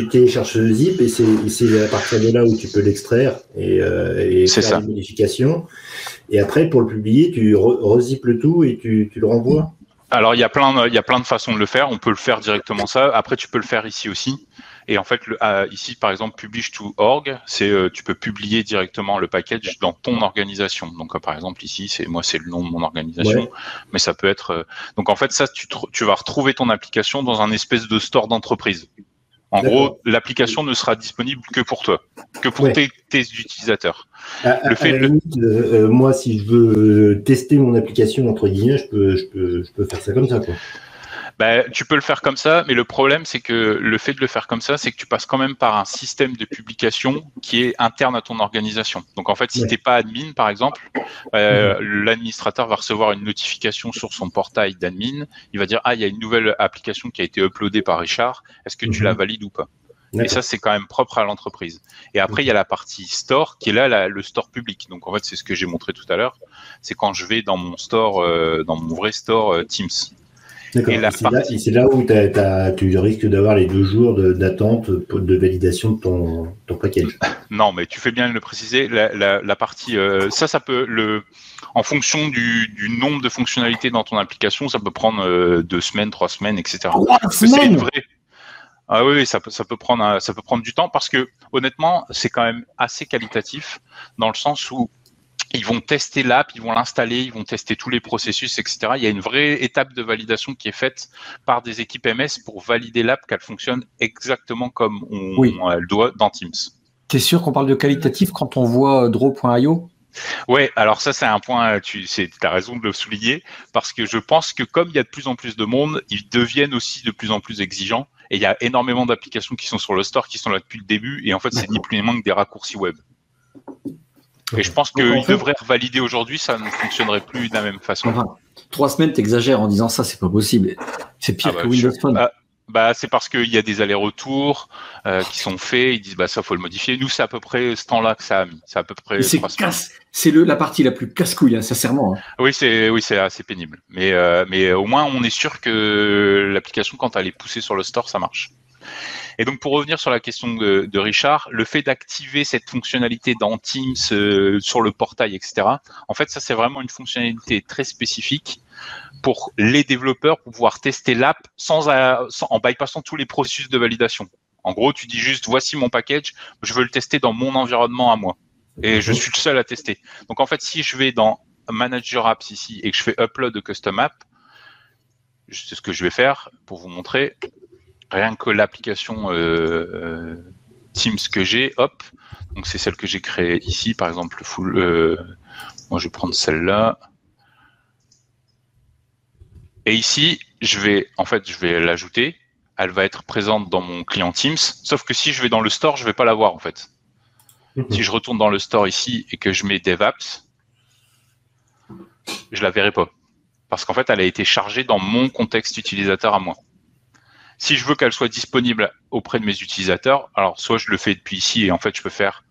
Speaker 4: télécharges, le zip et c'est à partir de là où tu peux l'extraire et, et faire ça. modifications. Et après, pour le publier, tu re le tout et tu, tu le renvoies.
Speaker 3: Alors il y a plein, il y a plein de façons de le faire. On peut le faire directement ça. Après, tu peux le faire ici aussi. Et en fait, le, euh, ici, par exemple, publish to org, c'est euh, tu peux publier directement le package dans ton organisation. Donc, euh, par exemple, ici, c'est moi, c'est le nom de mon organisation, mais ça peut être. donc, en fait, ça, tu, tu vas retrouver ton application dans un espèce de store d'entreprise. En gros, l'application ne sera disponible que pour toi, que pour tes, utilisateurs.
Speaker 4: le fait, euh, moi, si je veux tester mon application entre guillemets, je peux, je peux, je peux faire ça comme ça. Quoi.
Speaker 3: Bah, tu peux le faire comme ça, mais le problème, c'est que le fait de le faire comme ça, c'est que tu passes quand même par un système de publication qui est interne à ton organisation. Donc, en fait, si tu n'es pas admin, par exemple, euh, mhm. l'administrateur va recevoir une notification sur son portail d'admin. Il va dire, ah, il y a une nouvelle application qui a été uploadée par Richard. Est-ce que tu la mhm. valides ou pas? Et ça, c'est quand même propre à l'entreprise. Et après, il y a la partie store qui est là, le store public. Donc, en fait, c'est ce que j'ai montré tout à l'heure. C'est quand je vais dans mon store, euh, dans mon vrai store euh, Teams.
Speaker 4: Et, c'est là, où tu risques d'avoir les deux jours d'attente de, validation de ton, ton, package.
Speaker 3: Non, mais tu fais bien de le préciser. La, partie, euh, ça, ça peut le, en fonction du, nombre de fonctionnalités dans ton application, ça peut prendre euh, deux semaines, trois semaines, etc.
Speaker 2: Trois semaines.
Speaker 3: Ah oui, ça peut, ça peut prendre, ça peut prendre du temps parce que honnêtement, c'est quand même assez qualitatif dans le sens où ils vont tester l'app, ils vont l'installer, ils vont tester tous les processus, etc. Il y a une vraie étape de validation qui est faite par des équipes MS pour valider l'app qu'elle fonctionne exactement comme on, elle doit dans Teams.
Speaker 2: Tu es sûr qu'on parle de qualitatif quand on voit draw.io
Speaker 3: Ouais, alors ça c'est un point, tu as raison de le souligner, parce que je pense que comme il y a de plus en plus de monde, ils deviennent aussi de plus en plus exigeants, et il y a énormément d'applications qui sont sur le store, qui sont là depuis le début, et en fait c'est ni plus ni moins que des raccourcis web. Et je pense qu'il devrait valider aujourd'hui, ça ne fonctionnerait plus de la même façon.
Speaker 2: trois semaines, t'exagères en disant ça, c'est pas possible. C'est pire ah bah, que Windows Phone.
Speaker 3: Ah, bah, c'est parce qu'il y a des allers-retours euh, qui sont faits. Ils disent bah ça faut le modifier. Nous c'est à peu près ce temps-là que ça a mis. C'est à peu près.
Speaker 2: C'est le la partie la plus casse-couille, hein, sincèrement. Hein.
Speaker 3: Oui c'est oui c'est assez pénible. Mais euh, mais au moins on est sûr que l'application quand elle est poussée sur le store ça marche. Et donc, pour revenir sur la question de, de Richard, le fait d'activer cette fonctionnalité dans Teams, euh, sur le portail, etc., en fait, ça, c'est vraiment une fonctionnalité très spécifique pour les développeurs pour pouvoir tester l'app sans, sans, en bypassant tous les processus de validation. En gros, tu dis juste, voici mon package, je veux le tester dans mon environnement à moi. Et je suis le seul à tester. Donc, en fait, si je vais dans Manager Apps ici et que je fais Upload Custom App, c'est ce que je vais faire pour vous montrer. Rien que l'application euh, euh, Teams que j'ai, hop, donc c'est celle que j'ai créée ici, par exemple, full, euh, moi je vais prendre celle-là. Et ici, je vais, en fait, je vais l'ajouter. Elle va être présente dans mon client Teams. Sauf que si je vais dans le store, je vais pas la voir, en fait. Si je retourne dans le store ici et que je mets DevApps, je la verrai pas. Parce qu'en fait, elle a été chargée dans mon contexte utilisateur à moi. Si je veux qu'elle soit disponible auprès de mes utilisateurs, alors soit je le fais depuis ici et en fait, je peux faire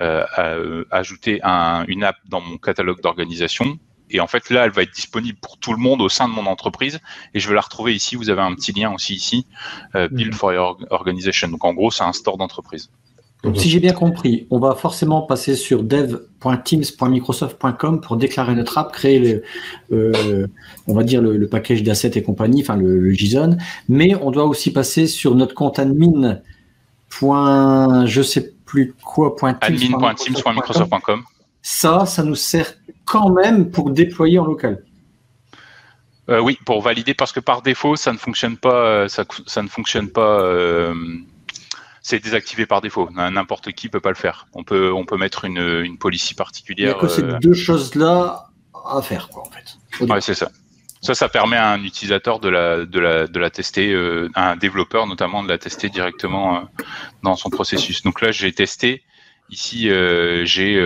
Speaker 3: euh, euh, ajouter un, une app dans mon catalogue d'organisation. Et en fait, là, elle va être disponible pour tout le monde au sein de mon entreprise. Et je vais la retrouver ici. Vous avez un petit lien aussi ici, euh, Build for Your Organization. Donc, en gros, c'est un store d'entreprise.
Speaker 2: Donc, si j'ai bien compris, on va forcément passer sur dev.teams.microsoft.com pour déclarer notre app, créer le, euh, on va dire le, le package d'assets et compagnie, enfin le, le, JSON, mais on doit aussi passer sur notre compte admin. Point, je sais plus quoi.
Speaker 3: Admin.teams.microsoft.com.
Speaker 2: Ça, ça nous sert quand même pour déployer en local.
Speaker 3: Euh, oui, pour valider parce que par défaut, ça ne fonctionne pas. Ça, ça ne fonctionne pas. Euh, c'est désactivé par défaut. N'importe qui peut pas le faire. On peut, on peut mettre une, une policy particulière.
Speaker 2: Il n'y a que ces euh... deux choses-là à faire, quoi, en fait.
Speaker 3: Ouais, c'est ça. Ça, ça permet à un utilisateur de la, de la, de la tester, euh, à un développeur notamment de la tester directement euh, dans son processus. Donc là, j'ai testé. Ici, euh, j'ai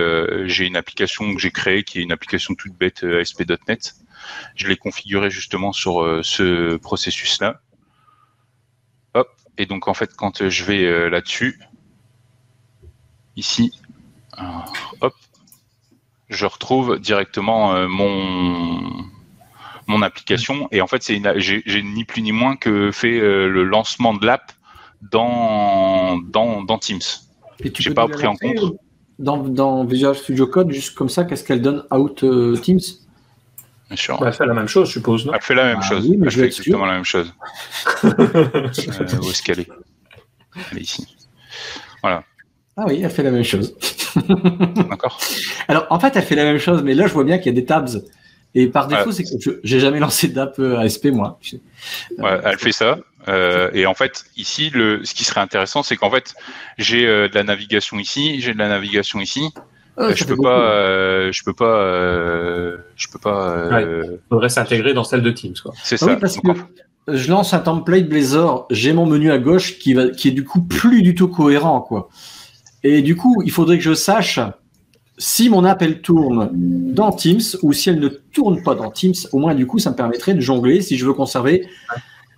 Speaker 3: j'ai une application que j'ai créée qui est une application toute bête ASP.NET. Je l'ai configurée justement sur ce processus-là. Et donc en fait, quand je vais euh, là-dessus, ici, alors, hop, je retrouve directement euh, mon mon application. Et en fait, c'est j'ai ni plus ni moins que fait euh, le lancement de l'app dans, dans, dans Teams.
Speaker 2: Et tu n'ai pas pris en compte. Dans, dans Visual Studio Code, juste comme ça, qu'est-ce qu'elle donne out euh, Teams?
Speaker 3: Bien sûr.
Speaker 1: Bah, elle fait la même chose, je suppose. Non
Speaker 3: elle fait la même ah, chose.
Speaker 2: Oui,
Speaker 3: elle fait exactement la même chose. euh, où est-ce qu'elle est? Elle est ici. Voilà.
Speaker 2: Ah oui, elle fait la même chose.
Speaker 3: D'accord.
Speaker 2: Alors, en fait, elle fait la même chose, mais là, je vois bien qu'il y a des tabs. Et par défaut, ouais. c'est que j'ai jamais lancé d'app ASP, moi.
Speaker 3: Ouais, elle fait ça. Euh, et en fait, ici, le, ce qui serait intéressant, c'est qu'en fait, j'ai euh, de la navigation ici, j'ai de la navigation ici. Euh, je, peux pas, euh, je peux pas, euh, je peux pas,
Speaker 1: ouais, faudrait s'intégrer dans celle de Teams, quoi.
Speaker 3: C'est
Speaker 2: ah
Speaker 3: ça.
Speaker 2: Oui, parce que je lance un template Blazor, j'ai mon menu à gauche qui va, qui est du coup plus du tout cohérent, quoi. Et du coup, il faudrait que je sache si mon app elle tourne dans Teams ou si elle ne tourne pas dans Teams. Au moins, du coup, ça me permettrait de jongler si je veux conserver.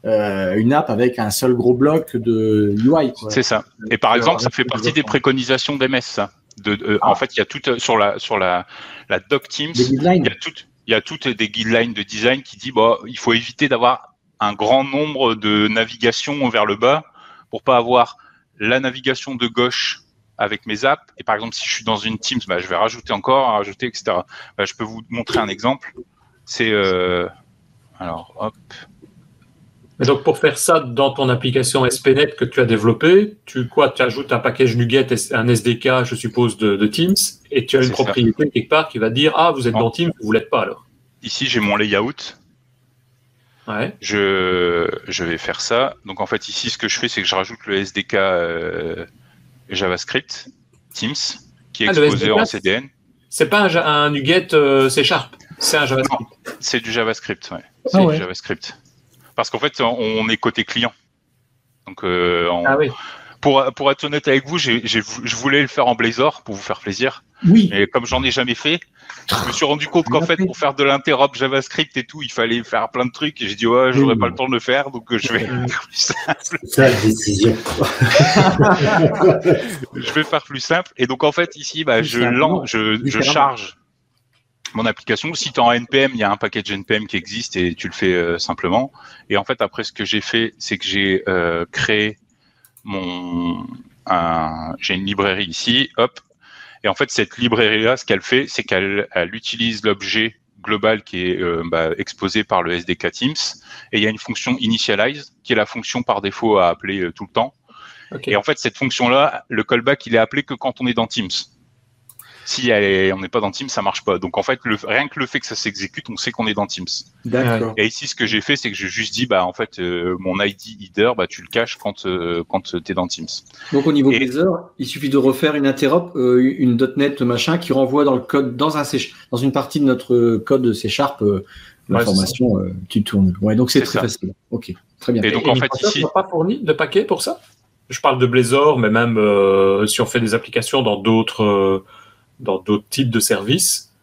Speaker 2: Euh, une app avec un seul gros bloc de UI.
Speaker 3: C'est ça. Et par exemple, ça fait partie des préconisations d'MS, ça. De, euh, ah. En fait, il y a tout sur la sur la, la doc Teams, il y a tout, il y a toutes des guidelines de design qui dit bah il faut éviter d'avoir un grand nombre de navigations vers le bas pour pas avoir la navigation de gauche avec mes apps. Et par exemple, si je suis dans une Teams, bah, je vais rajouter encore, rajouter, etc. Bah, je peux vous montrer un exemple. C'est euh... alors hop.
Speaker 1: Donc pour faire ça dans ton application SPNet que tu as développée, tu quoi Tu ajoutes un package NuGet, un SDK, je suppose, de, de Teams, et tu as une propriété ça. quelque part qui va dire ah vous êtes dans Teams, vous l'êtes pas alors.
Speaker 3: Ici j'ai mon layout.
Speaker 1: Ouais.
Speaker 3: Je, je vais faire ça. Donc en fait ici ce que je fais c'est que je rajoute le SDK euh, JavaScript Teams qui est ah, exposé en CDN.
Speaker 1: C'est pas un, un NuGet euh, C Sharp, c'est un JavaScript.
Speaker 3: C'est du JavaScript, ouais. C'est ah, ouais. du JavaScript parce qu'en fait, on est côté client. Donc, euh, on,
Speaker 1: ah oui.
Speaker 3: pour, pour être honnête avec vous, j'ai, je voulais le faire en Blazor pour vous faire plaisir.
Speaker 2: Oui.
Speaker 3: Mais comme j'en ai jamais fait, je me suis rendu compte qu'en fait, pour faire de l'interop JavaScript et tout, il fallait faire plein de trucs. Et j'ai dit, ouais, j'aurais oui. pas le temps de le faire, donc je vais faire plus simple.
Speaker 4: La décision.
Speaker 3: je vais faire plus simple. Et donc, en fait, ici, bah, je, lance, je, je charge mon application. Si tu es en NPM, il y a un package NPM qui existe et tu le fais euh, simplement. Et en fait, après, ce que j'ai fait, c'est que j'ai euh, créé mon, j'ai une librairie ici, hop. Et en fait, cette librairie-là, ce qu'elle fait, c'est qu'elle elle utilise l'objet global qui est euh, bah, exposé par le SDK Teams. Et il y a une fonction initialize qui est la fonction par défaut à appeler tout le temps. Et en fait, cette fonction-là, le callback, il est appelé que quand on est dans Teams si on n'est pas dans Teams, ça marche pas. Donc en fait, le, rien que le fait que ça s'exécute, on sait qu'on est dans Teams.
Speaker 2: D'accord.
Speaker 3: Et ici, ce que j'ai fait, c'est que j'ai juste dit, bah en fait, euh, mon ID header, bah tu le caches quand euh, quand tu es dans Teams.
Speaker 2: Donc au niveau des heures, il suffit de refaire une interop, euh, une .NET machin qui renvoie dans le code dans un dans une partie de notre code C Sharp l'information tu tournes. Ouais, donc c'est très facile. Ok, très bien.
Speaker 3: Et donc en fait ici,
Speaker 1: pas fourni de paquet pour ça? Je parle de Blazor, mais même si on fait des applications dans d'autres dans d'autres types de services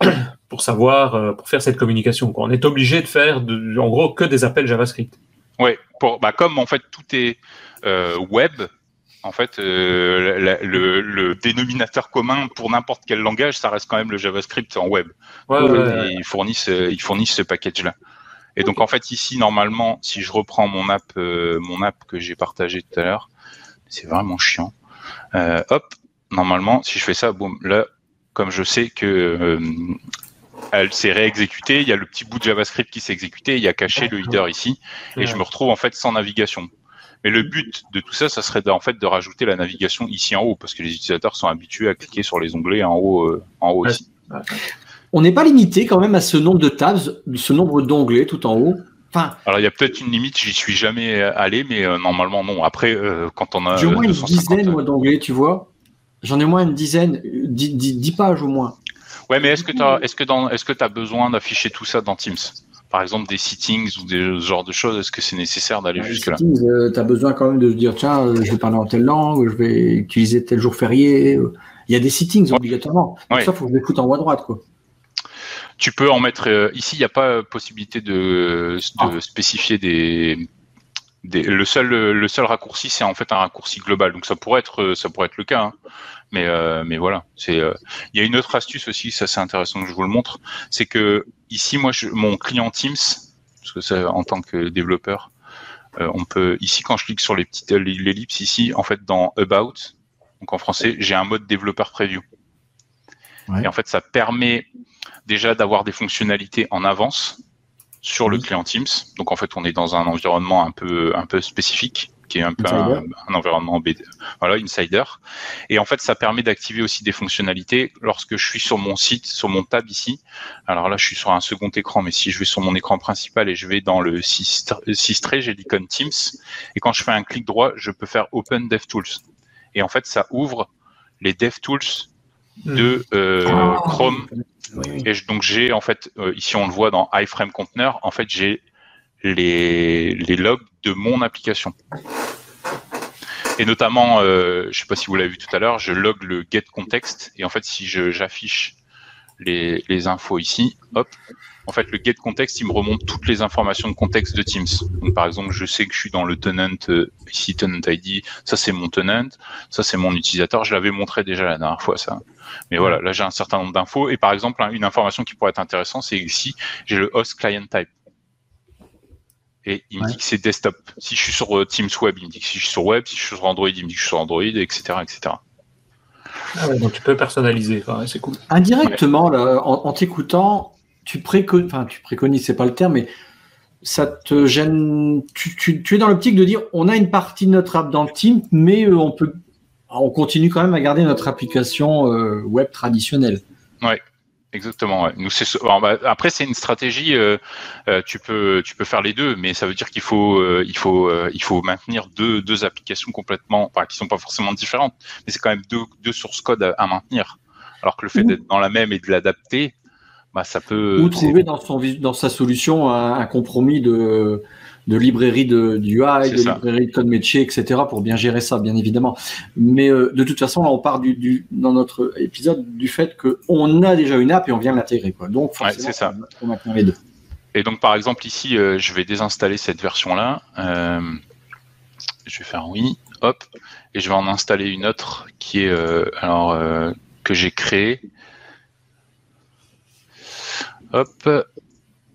Speaker 1: pour savoir, euh, pour faire cette communication. On est obligé de faire, de, en gros, que des appels JavaScript.
Speaker 3: Oui, bah, comme en fait tout est euh, web, en fait, euh, le, dénominateur commun pour n'importe quel langage, ça reste quand même le JavaScript en web. Ils fournissent, ils fournissent ce package-là. Et donc en fait ici, normalement, si je reprends mon app, mon app que j'ai partagé tout à l'heure, c'est vraiment chiant. hop, normalement, si je fais ça, boum, là, comme je sais que euh, elle s'est réexécutée, il y a le petit bout de JavaScript qui s'est exécuté, il y a caché le header ici, et je me retrouve en fait sans navigation. Mais le but de tout ça, ça serait en fait de rajouter la navigation ici en haut, parce que les utilisateurs sont habitués à cliquer sur les onglets en haut, euh, en haut ici.
Speaker 2: On n'est pas limité quand même à ce nombre de tabs, ce nombre d'onglets tout en haut.
Speaker 3: Enfin, Alors il y a peut-être une limite, j'y suis jamais allé, mais euh, normalement non. Après, quand on a
Speaker 2: moins une dizaine d'onglets, tu vois. J'en ai moins une dizaine, dix, pages au moins.
Speaker 3: Ouais, mais est-ce que tu as, est-ce que dans, est-ce que as besoin d'afficher tout ça dans Teams? Par exemple, des settings ou des ce genre de choses, est-ce que c'est nécessaire d'aller jusque-là?
Speaker 2: euh, Tu as besoin quand même de dire, tiens, euh, je vais parler en telle langue, je vais utiliser tel jour férié. Il y a des settings obligatoirement. Donc ça, faut que je les foute en haut à droite, quoi.
Speaker 3: Tu peux en mettre. Euh, ici, il n'y a pas possibilité de, de ah. spécifier des, le seul le seul raccourci c'est en fait un raccourci global. Donc ça pourrait être ça pourrait être le cas hein. mais euh, mais voilà. C'est euh, il y a une autre astuce aussi ça c'est intéressant que je vous le montre. C'est que ici moi je, mon client Teams parce que ça, en tant que développeur euh, on peut ici quand je clique sur les petites l'ellipse ici en fait dans About donc en français j'ai un mode développeur preview. Et en fait ça permet déjà d'avoir des fonctionnalités en avance sur le client Teams. Donc en fait, on est dans un environnement un peu un peu spécifique qui est un peu un, environnement voilà insider. Et en fait ça permet d'activer aussi des fonctionnalités lorsque je suis sur mon site sur mon tab ici. Alors là je suis sur un second écran mais si je vais sur mon écran principal et je vais dans le 6 j'ai l'icône Teams. Et quand je fais un clic droit je peux faire Open DevTools et en fait ça ouvre les DevTools de euh, ah. Chrome. Et donc j'ai en fait euh, ici on le voit dans iframe container, en fait j'ai les, les logs de mon application. Et notamment, euh, je sais pas si vous l'avez vu tout à l'heure, je log le get context et en fait si j'affiche les, les infos ici, hop, en fait, le get context, il me remonte toutes les informations de contexte de Teams. Donc, par exemple, je sais que je suis dans le tenant, euh, ici, tenant ID, ça c'est mon tenant, ça c'est mon utilisateur. Je l'avais montré déjà la dernière fois, ça. Mais voilà, là j'ai un certain nombre d'infos. Et par exemple, une information qui pourrait être intéressante, c'est ici, j'ai le host client type. Et il me dit que c'est desktop. Si je suis sur euh, Teams Web, il me dit que si je suis sur Web, si je suis sur Android, il me dit que je suis sur Android, etc. etc.
Speaker 1: Ah donc tu peux personnaliser, c'est cool.
Speaker 2: Indirectement, là, en t'écoutant, tu préconises, enfin, tu préconises, c'est pas le terme, mais ça te gêne. Tu, es dans l'optique de dire on a une partie de notre app dans le team, mais euh, on peut, on continue quand même à garder notre application euh, web traditionnelle.
Speaker 3: Ouais. Exactement. Nous, bah, après c'est une stratégie. Euh, tu peux tu peux faire les deux, mais ça veut dire qu'il faut il faut il faut maintenir deux deux applications complètement, enfin qui sont pas forcément différentes, mais c'est quand même deux deux sources code à, maintenir. Alors que le fait d'être dans la même et de l'adapter, bah, ça peut.
Speaker 2: Ou trouver dans, son, dans sa solution un, compromis de, de librairie de, du UI, de librairie de code métier, etc. pour bien gérer ça, bien évidemment. Mais euh, de toute façon, là, on part du, du, dans notre épisode du fait qu'on a déjà une app et on vient l'intégrer. Donc,
Speaker 3: c'est ça. On, on les deux. Et donc, par exemple, ici, euh, je vais désinstaller cette version-là. Euh, je vais faire oui, hop, et je vais en installer une autre qui est alors que j'ai créée Hop.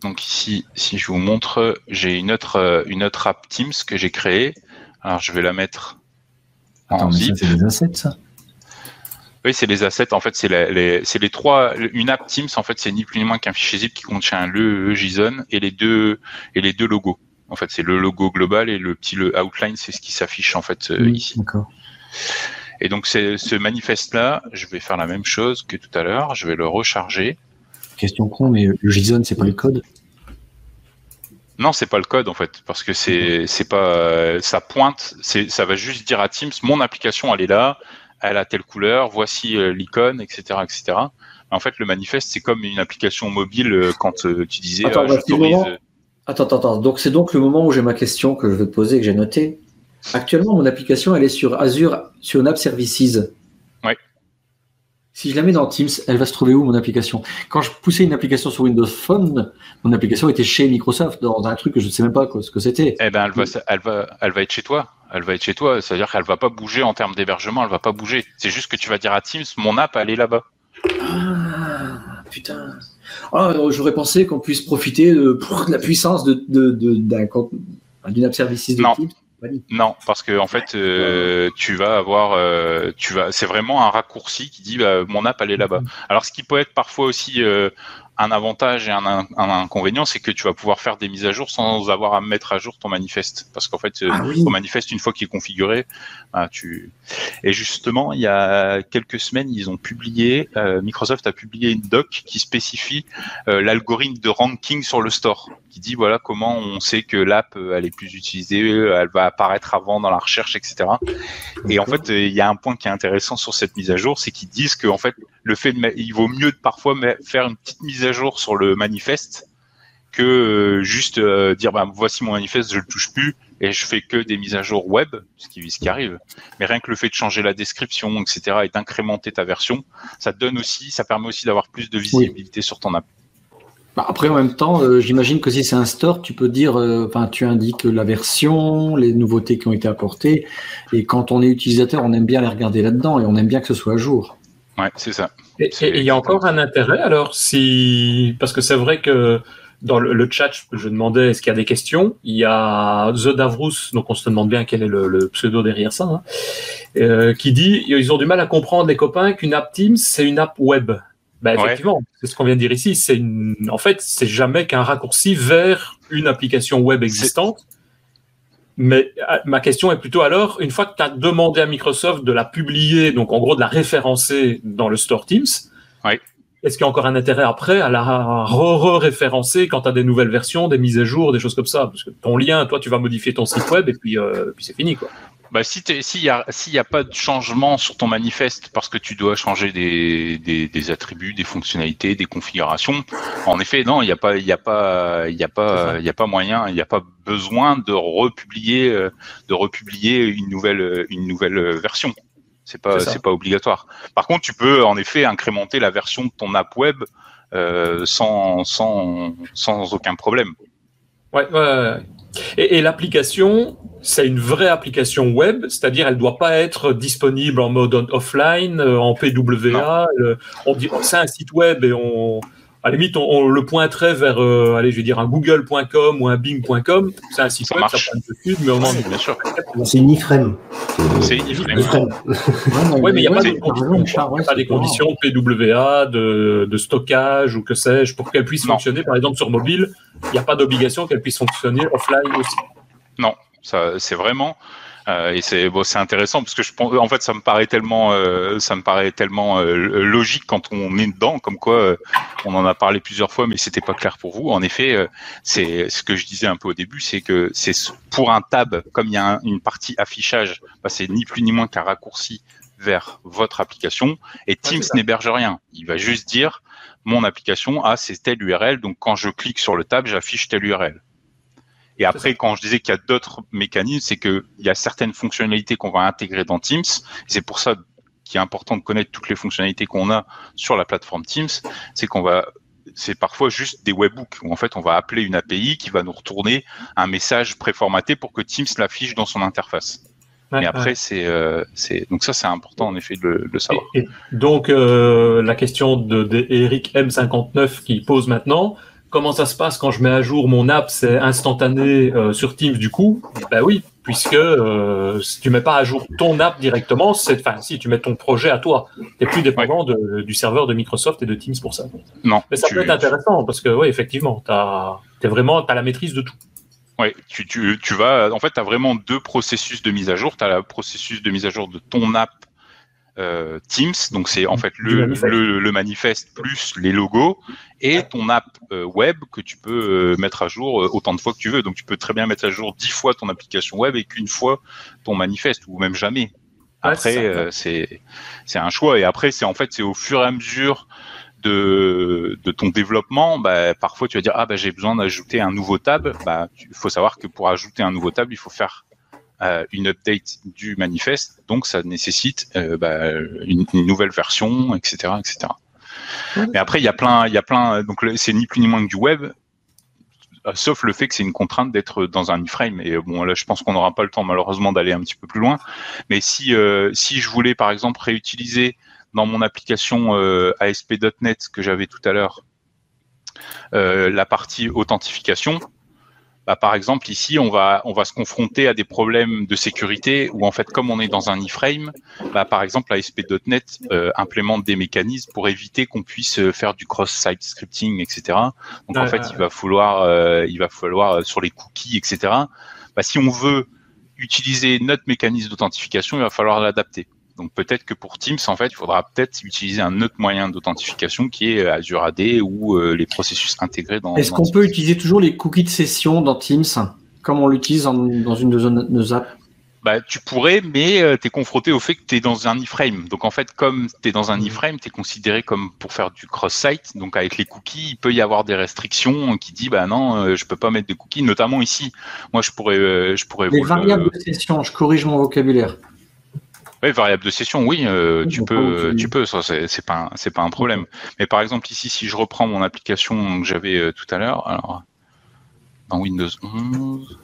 Speaker 3: Donc ici, si je vous montre, j'ai une autre, une autre app Teams que j'ai créée. Alors je vais la mettre
Speaker 2: Attends,
Speaker 3: en
Speaker 2: mais
Speaker 3: zip.
Speaker 2: ça, c'est des assets, ça?
Speaker 3: Oui, c'est les assets. En fait, c'est la- les, c'est les trois. Une app Teams, en fait, c'est ni plus ni moins qu'un fichier zip qui contient le, le JSON et les deux et les deux logos. En fait, c'est le logo global et le petit le outline, c'est ce qui s'affiche en fait euh,
Speaker 2: Oui,
Speaker 3: ici.
Speaker 2: D'accord.
Speaker 3: Et donc, c'est ce manifeste-là, je vais faire la même chose que tout à l'heure. Je vais le recharger.
Speaker 2: Question con, mais le JSON, c'est pas le code
Speaker 3: Non, c'est pas le code en fait, parce que c'est c'est pas euh, ça pointe, c'est ça va juste dire à Teams mon application elle est là, elle a telle couleur, voici euh, l'icône, etc., etc. En fait, le manifeste c'est comme une application mobile euh, quand euh, tu disais
Speaker 2: Attends, bah, moment. Attends, attends. Donc, c'est donc le moment où j'ai ma question que je vais te poser, que j'ai notée. Actuellement, mon application, elle est sur Azure, sur une app Services. Si je la mets dans Teams, elle va se trouver où, mon application? Quand je poussais une application sur Windows Phone, mon application était chez Microsoft, dans un truc que je ne sais même pas quoi, ce que c'était.
Speaker 3: Eh ben, elle va, elle va, elle va être chez toi. Elle va être chez toi. C'est-à-dire qu'elle va pas bouger en termes d'hébergement. Elle va pas bouger. C'est juste que tu vas dire à Teams, mon app, elle est là-bas.
Speaker 2: Ah, putain. Ah, j'aurais pensé qu'on puisse profiter de, de la puissance de, de, de- d'un compte- d'une app Services de
Speaker 3: Non.
Speaker 2: Teams.
Speaker 3: Non, parce que en fait, euh, tu vas avoir, euh, tu vas, c'est vraiment un raccourci qui dit bah, mon app elle est là-bas. Alors, ce qui peut être parfois aussi euh, un avantage et un, un- un inconvénient, c'est que tu vas pouvoir faire des mises à jour sans avoir à mettre à jour ton manifeste, parce qu'en fait, euh,
Speaker 2: Ah oui.
Speaker 3: ton manifeste une fois qu'il est configuré, bah, tu. Et justement, il y a quelques semaines, ils ont publié, euh, Microsoft a publié une doc qui spécifie euh, l'algorithme de ranking sur le store, qui dit voilà comment on sait que l'app euh, elle est plus utilisée, euh, elle va apparaître avant dans la recherche, etc. Et en fait, euh, il y a un point qui est intéressant sur cette mise à jour, c'est qu'ils disent que en fait, le fait de, il vaut mieux parfois faire une petite mise à jour sur le manifeste que euh, juste euh, dire bah, voici mon manifeste, je le touche plus et je fais que des mises à jour web, ce qui, ce qui arrive. Mais rien que le fait de changer la description, etc., et d'incrémenter ta version, ça donne aussi, ça permet aussi d'avoir plus de visibilité sur ton app.
Speaker 2: Bah, après, en même temps, euh, j'imagine que si c'est un store, tu peux dire, euh, enfin, tu indiques la version, les nouveautés qui ont été apportées, et quand on est utilisateur, on aime bien les regarder là-dedans et on aime bien que ce soit à jour.
Speaker 3: Ouais, c'est ça.
Speaker 1: Et il y a encore un intérêt alors si parce que c'est vrai que dans le, le chat je, demandais est-ce qu'il y a des questions. Il y a The Davrous donc on se demande bien quel est le, le pseudo derrière ça hein, euh, qui dit ils ont du mal à comprendre les copains qu'une app Teams c'est une app web. Ben,
Speaker 3: Ouais.
Speaker 1: effectivement c'est ce qu'on vient de dire ici c'est une en fait c'est jamais qu'un raccourci vers une application web existante mais euh, ma question est plutôt alors, une fois que tu as demandé à Microsoft de la publier, donc en gros de la référencer dans le Store Teams,
Speaker 3: Oui.
Speaker 1: est-ce qu'il y a encore un intérêt après à la re-référencer quand tu as des nouvelles versions, des mises à jour, des choses comme ça? Parce que ton lien, toi, tu vas modifier ton site web et puis, euh, puis c'est fini. Quoi.
Speaker 3: Bah, si t'es- s'il y a pas de changement sur ton manifeste parce que tu dois changer des, des, des attributs, des fonctionnalités, des configurations, en effet, non, il n'y a pas il y a pas il y a
Speaker 1: C'est
Speaker 3: pas
Speaker 1: ça.
Speaker 3: il y a pas moyen, il n'y a pas besoin de republier euh, de republier une nouvelle une nouvelle version. C'est pas
Speaker 1: c'est
Speaker 3: pas obligatoire. Par contre, tu peux en effet incrémenter la version de ton app web euh, sans sans sans aucun problème.
Speaker 1: Ouais, ouais, ouais. Et, et l'application, c'est une vraie application web, c'est-à-dire elle doit pas être disponible en mode offline, euh, en PWA. on dit c'est un site web et on, à la limite, on, on le pointerait vers, euh, allez, je vais dire un google.com ou un bing.com. C'est un site
Speaker 3: Ça
Speaker 1: web,
Speaker 3: marche.
Speaker 1: ça prend une mais au moment
Speaker 3: Bien sûr.
Speaker 4: C'est une iframe.
Speaker 3: C'est
Speaker 4: une
Speaker 3: iframe.
Speaker 1: Ouais, mais il n'y a pas, des conditions,
Speaker 2: ouais,
Speaker 1: pas des de PWA, de, de stockage ou que sais-je, pour qu'elle puisse
Speaker 3: Non.
Speaker 1: fonctionner, par exemple, sur mobile. Il n'y a pas d'obligation qu'elle puisse fonctionner offline aussi.
Speaker 3: Ça, c'est vraiment euh, et c'est bon, c'est intéressant parce que je pense, en fait, ça me paraît tellement, euh, ça me paraît tellement euh, logique quand on est dedans, comme quoi euh, on en a parlé plusieurs fois, mais c'était pas clair pour vous. En effet, euh, c'est ce que je disais un peu au début, c'est que c'est pour un tab, comme il y a un- une partie affichage, bah, c'est ni plus ni moins qu'un raccourci vers votre application. Et Teams n'héberge rien. Il va juste dire mon application a c'est telle URL, donc quand je clique sur le tab, j'affiche telle URL. Et après, quand je disais qu'il y a d'autres mécanismes, c'est qu'il y a certaines fonctionnalités qu'on va intégrer dans Teams. C'est pour ça qu'il est important de connaître toutes les fonctionnalités qu'on a sur la plateforme Teams. C'est qu'on va, c'est parfois juste des webbooks où en fait on va appeler une API qui va nous retourner un message préformaté pour que Teams l'affiche dans son interface.
Speaker 1: Ouais,
Speaker 3: Mais
Speaker 1: ouais.
Speaker 3: après, c'est, euh, c'est, donc ça, c'est important en effet de le, de le savoir.
Speaker 1: Et, et donc, euh, la question de, de Eric M59 qui pose maintenant, comment ça se passe quand je mets à jour mon app, c'est instantané euh, sur Teams du coup? Ben oui, puisque euh, si tu mets pas à jour ton app directement, c'est, enfin, si tu mets ton projet à toi, tu n'es plus dépendant du serveur de Microsoft et de Teams pour ça.
Speaker 3: Non.
Speaker 1: Mais ça peut être intéressant parce que, oui, effectivement, tu as, vraiment, as la maîtrise de tout.
Speaker 3: Oui, tu, tu, tu, vas, en fait, tu as vraiment deux processus de mise à jour. Tu as le processus de mise à jour de ton app euh, Teams, donc c'est en fait le manifeste. Le, manifeste. plus les logos, et ton app euh, web que tu peux euh, mettre à jour autant de fois que tu veux. Donc tu peux très bien mettre à jour dix fois ton application web et qu'une fois ton manifeste, ou même jamais. Après, c'est c'est un choix. Et après, c'est en fait c'est au fur et à mesure de, de ton développement, bah, parfois tu vas dire ah bah j'ai besoin d'ajouter un nouveau tab. Bah, il faut savoir que pour ajouter un nouveau tab, il faut faire euh, une update du manifeste, donc ça nécessite euh, bah, une, nouvelle version, etc., etc. Mais après, il y a plein, il y a plein, donc c'est ni plus ni moins que du web, euh, sauf le fait que c'est une contrainte d'être dans un iframe. Et bon, là, je pense qu'on n'aura pas le temps malheureusement d'aller un petit peu plus loin. Mais si si je voulais par exemple réutiliser dans mon application ASP.NET que j'avais tout à l'heure la partie authentification, bah, par exemple, ici, on va, on va se confronter à des problèmes de sécurité où, en fait, comme on est dans un iframe, bah, par exemple, ASP.NET euh, implémente des mécanismes pour éviter qu'on puisse euh, faire du cross-site scripting, etc. Donc, en fait, il va falloir, euh, il va falloir euh, sur les cookies, etc. Bah, si on veut utiliser notre mécanisme d'authentification, il va falloir l'adapter. Donc peut-être que pour Teams, en fait, il faudra peut-être utiliser un autre moyen d'authentification qui est Azure AD ou euh, les processus intégrés dans.
Speaker 2: Est-ce qu'on peut utiliser toujours les cookies de session dans Teams, comme on l'utilise dans une de nos apps?
Speaker 3: Bah, tu pourrais, mais euh, tu es confronté au fait que tu es dans un iframe. Donc en fait, comme tu es dans un iframe, tu es considéré comme pour faire du cross-site. Donc avec les cookies, il peut y avoir des restrictions qui disent bah non, euh, je peux pas mettre de cookies, notamment ici. Moi, je pourrais, je pourrais.
Speaker 2: Les variables de session, je corrige mon vocabulaire.
Speaker 3: Oui, variable de session, oui, euh, tu peux, tu peux, ça c'est pas, c'est pas un problème. Mais par exemple ici, si je reprends mon application que j'avais euh, tout à l'heure, alors dans Windows 11,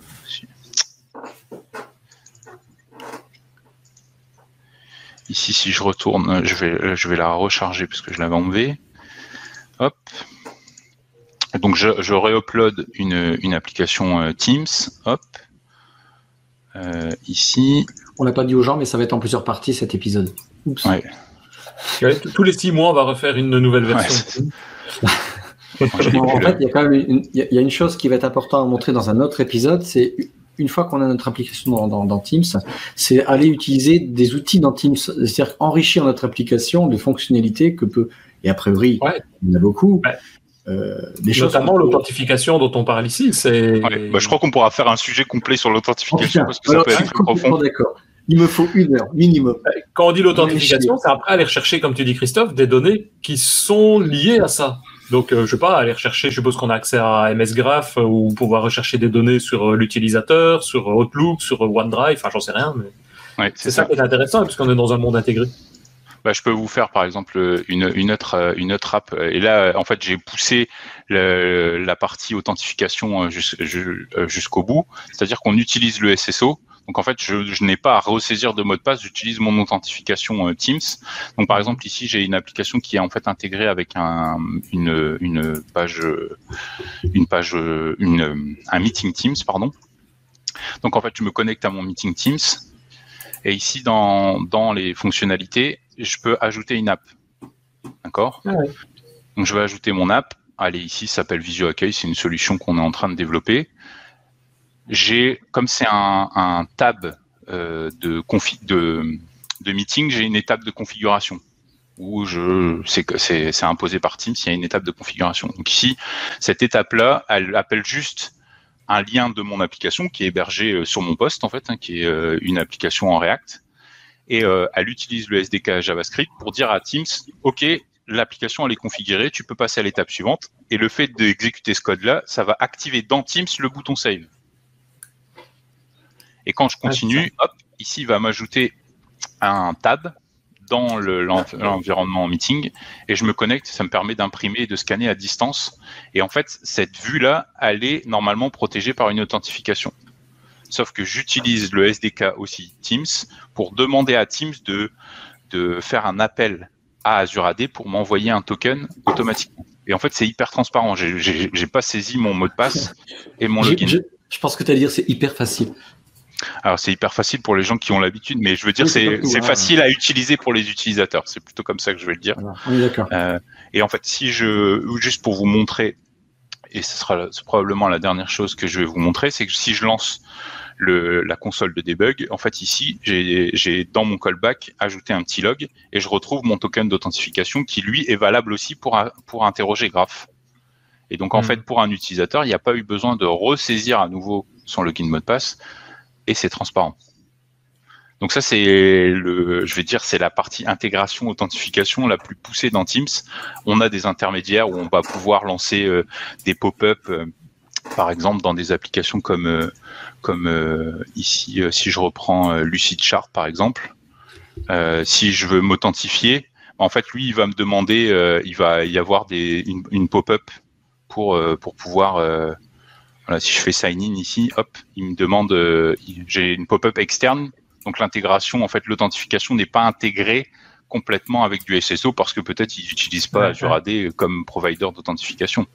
Speaker 3: ici si je retourne, je vais, je vais la recharger puisque je l'avais enlevée. Hop. Donc je, je réupload une, une application euh, Teams. Hop. ici.
Speaker 2: On l'a pas dit aux gens, mais ça va être en plusieurs parties cet épisode.
Speaker 1: Oups. tous les six mois, on va refaire une nouvelle version.
Speaker 2: en fait, il y a quand même une, il y a une chose qui va être importante à montrer dans un autre épisode, c'est une fois qu'on a notre application dans, Teams, c'est aller utiliser des outils dans Teams, c'est-à-dire enrichir notre application de fonctionnalités que peut, et a priori, il y en a beaucoup,
Speaker 1: euh, Notamment l'authentification dont on parle ici. C'est...
Speaker 3: Bah, je crois qu'on pourra faire un sujet complet sur l'authentification parce que ça peut être très profond.
Speaker 2: D'accord. Il me faut une heure minimum.
Speaker 1: Quand on dit l'authentification, c'est après aller rechercher, comme tu dis Christophe, des données qui sont liées à ça. Donc, euh, je sais pas, aller rechercher, je suppose qu'on a accès à MS Graph euh, ou pouvoir rechercher des données sur euh, l'utilisateur, sur Outlook, sur OneDrive, enfin, j'en sais rien. Mais c'est, ça, qui est intéressant puisqu'on est dans un monde intégré.
Speaker 3: Bah, je peux vous faire par exemple une, une, autre une autre app. Et là, en fait, j'ai poussé la partie authentification jusqu'au bout. C'est-à-dire qu'on utilise le SSO donc en fait, je, n'ai pas à ressaisir de mot de passe, j'utilise mon authentification euh, Teams. Donc par exemple ici, j'ai une application qui est en fait intégrée avec un, une, une page, une page, une, un meeting Teams, pardon. Donc en fait, je me connecte à mon meeting Teams et ici dans, dans les fonctionnalités, je peux ajouter une app. D'accord? Ah Donc je vais ajouter mon app. Allez, ici, ça s'appelle Visio Accueil, c'est une solution qu'on est en train de développer j'ai, comme c'est un, tab euh, de, de, de meeting, j'ai une étape de configuration où je c'est imposé par Teams, il y a une étape de configuration. Donc ici, cette étape-là, elle appelle juste un lien de mon application qui est hébergé euh, sur mon poste en fait, hein, qui est euh, une application en React, et elle utilise le SDK JavaScript pour dire à Teams, ok, l'application elle est configurée, tu peux passer à l'étape suivante, et le fait d'exécuter ce code-là, ça va activer dans Teams le bouton Save. Et quand je ah, continue, hop, ici, il va m'ajouter un tab dans l'environnement meeting et je me connecte, ça me permet d'imprimer et de scanner à distance. Et en fait, cette vue-là, elle est normalement protégée par une authentification. Sauf que j'utilise le SDK aussi Teams pour demander à Teams de, de faire un appel à Azure AD pour m'envoyer un token automatiquement. Et en fait, c'est hyper transparent. J'ai pas saisi mon mot de passe et mon login.
Speaker 2: Je, pense que tu allais dire c'est hyper facile.
Speaker 3: Alors c'est hyper facile pour les gens qui ont l'habitude, mais je veux dire c'est hein. facile à utiliser pour les utilisateurs. C'est plutôt comme ça que je vais le dire.
Speaker 2: d'accord.
Speaker 3: Euh, et en fait, si je juste pour vous montrer, et ce sera probablement la dernière chose que je vais vous montrer, c'est que si je lance le, la console de debug, en fait ici, j'ai dans mon callback ajouté un petit log et je retrouve mon token d'authentification qui lui est valable aussi pour, pour interroger Graph. Et donc en hmm. fait, pour un utilisateur, il n'y a pas eu besoin de ressaisir à nouveau son login mot de passe et c'est transparent. Donc ça c'est le, je vais dire, c'est la partie intégration authentification la plus poussée dans Teams. On a des intermédiaires où on va pouvoir lancer euh, des pop-up, euh, par exemple dans des applications comme euh, comme ici, si je reprends Lucidchart par exemple, si je veux m'authentifier, en fait lui il va me demander, il va y avoir des une, une pop-up pour pour pouvoir si je fais sign in ici, hop, il me demande, euh, j'ai une pop-up externe, donc l'intégration, en fait, l'authentification n'est pas intégrée complètement avec du SSO parce que peut-être ils n'utilisent pas Azure AD comme provider d'authentification.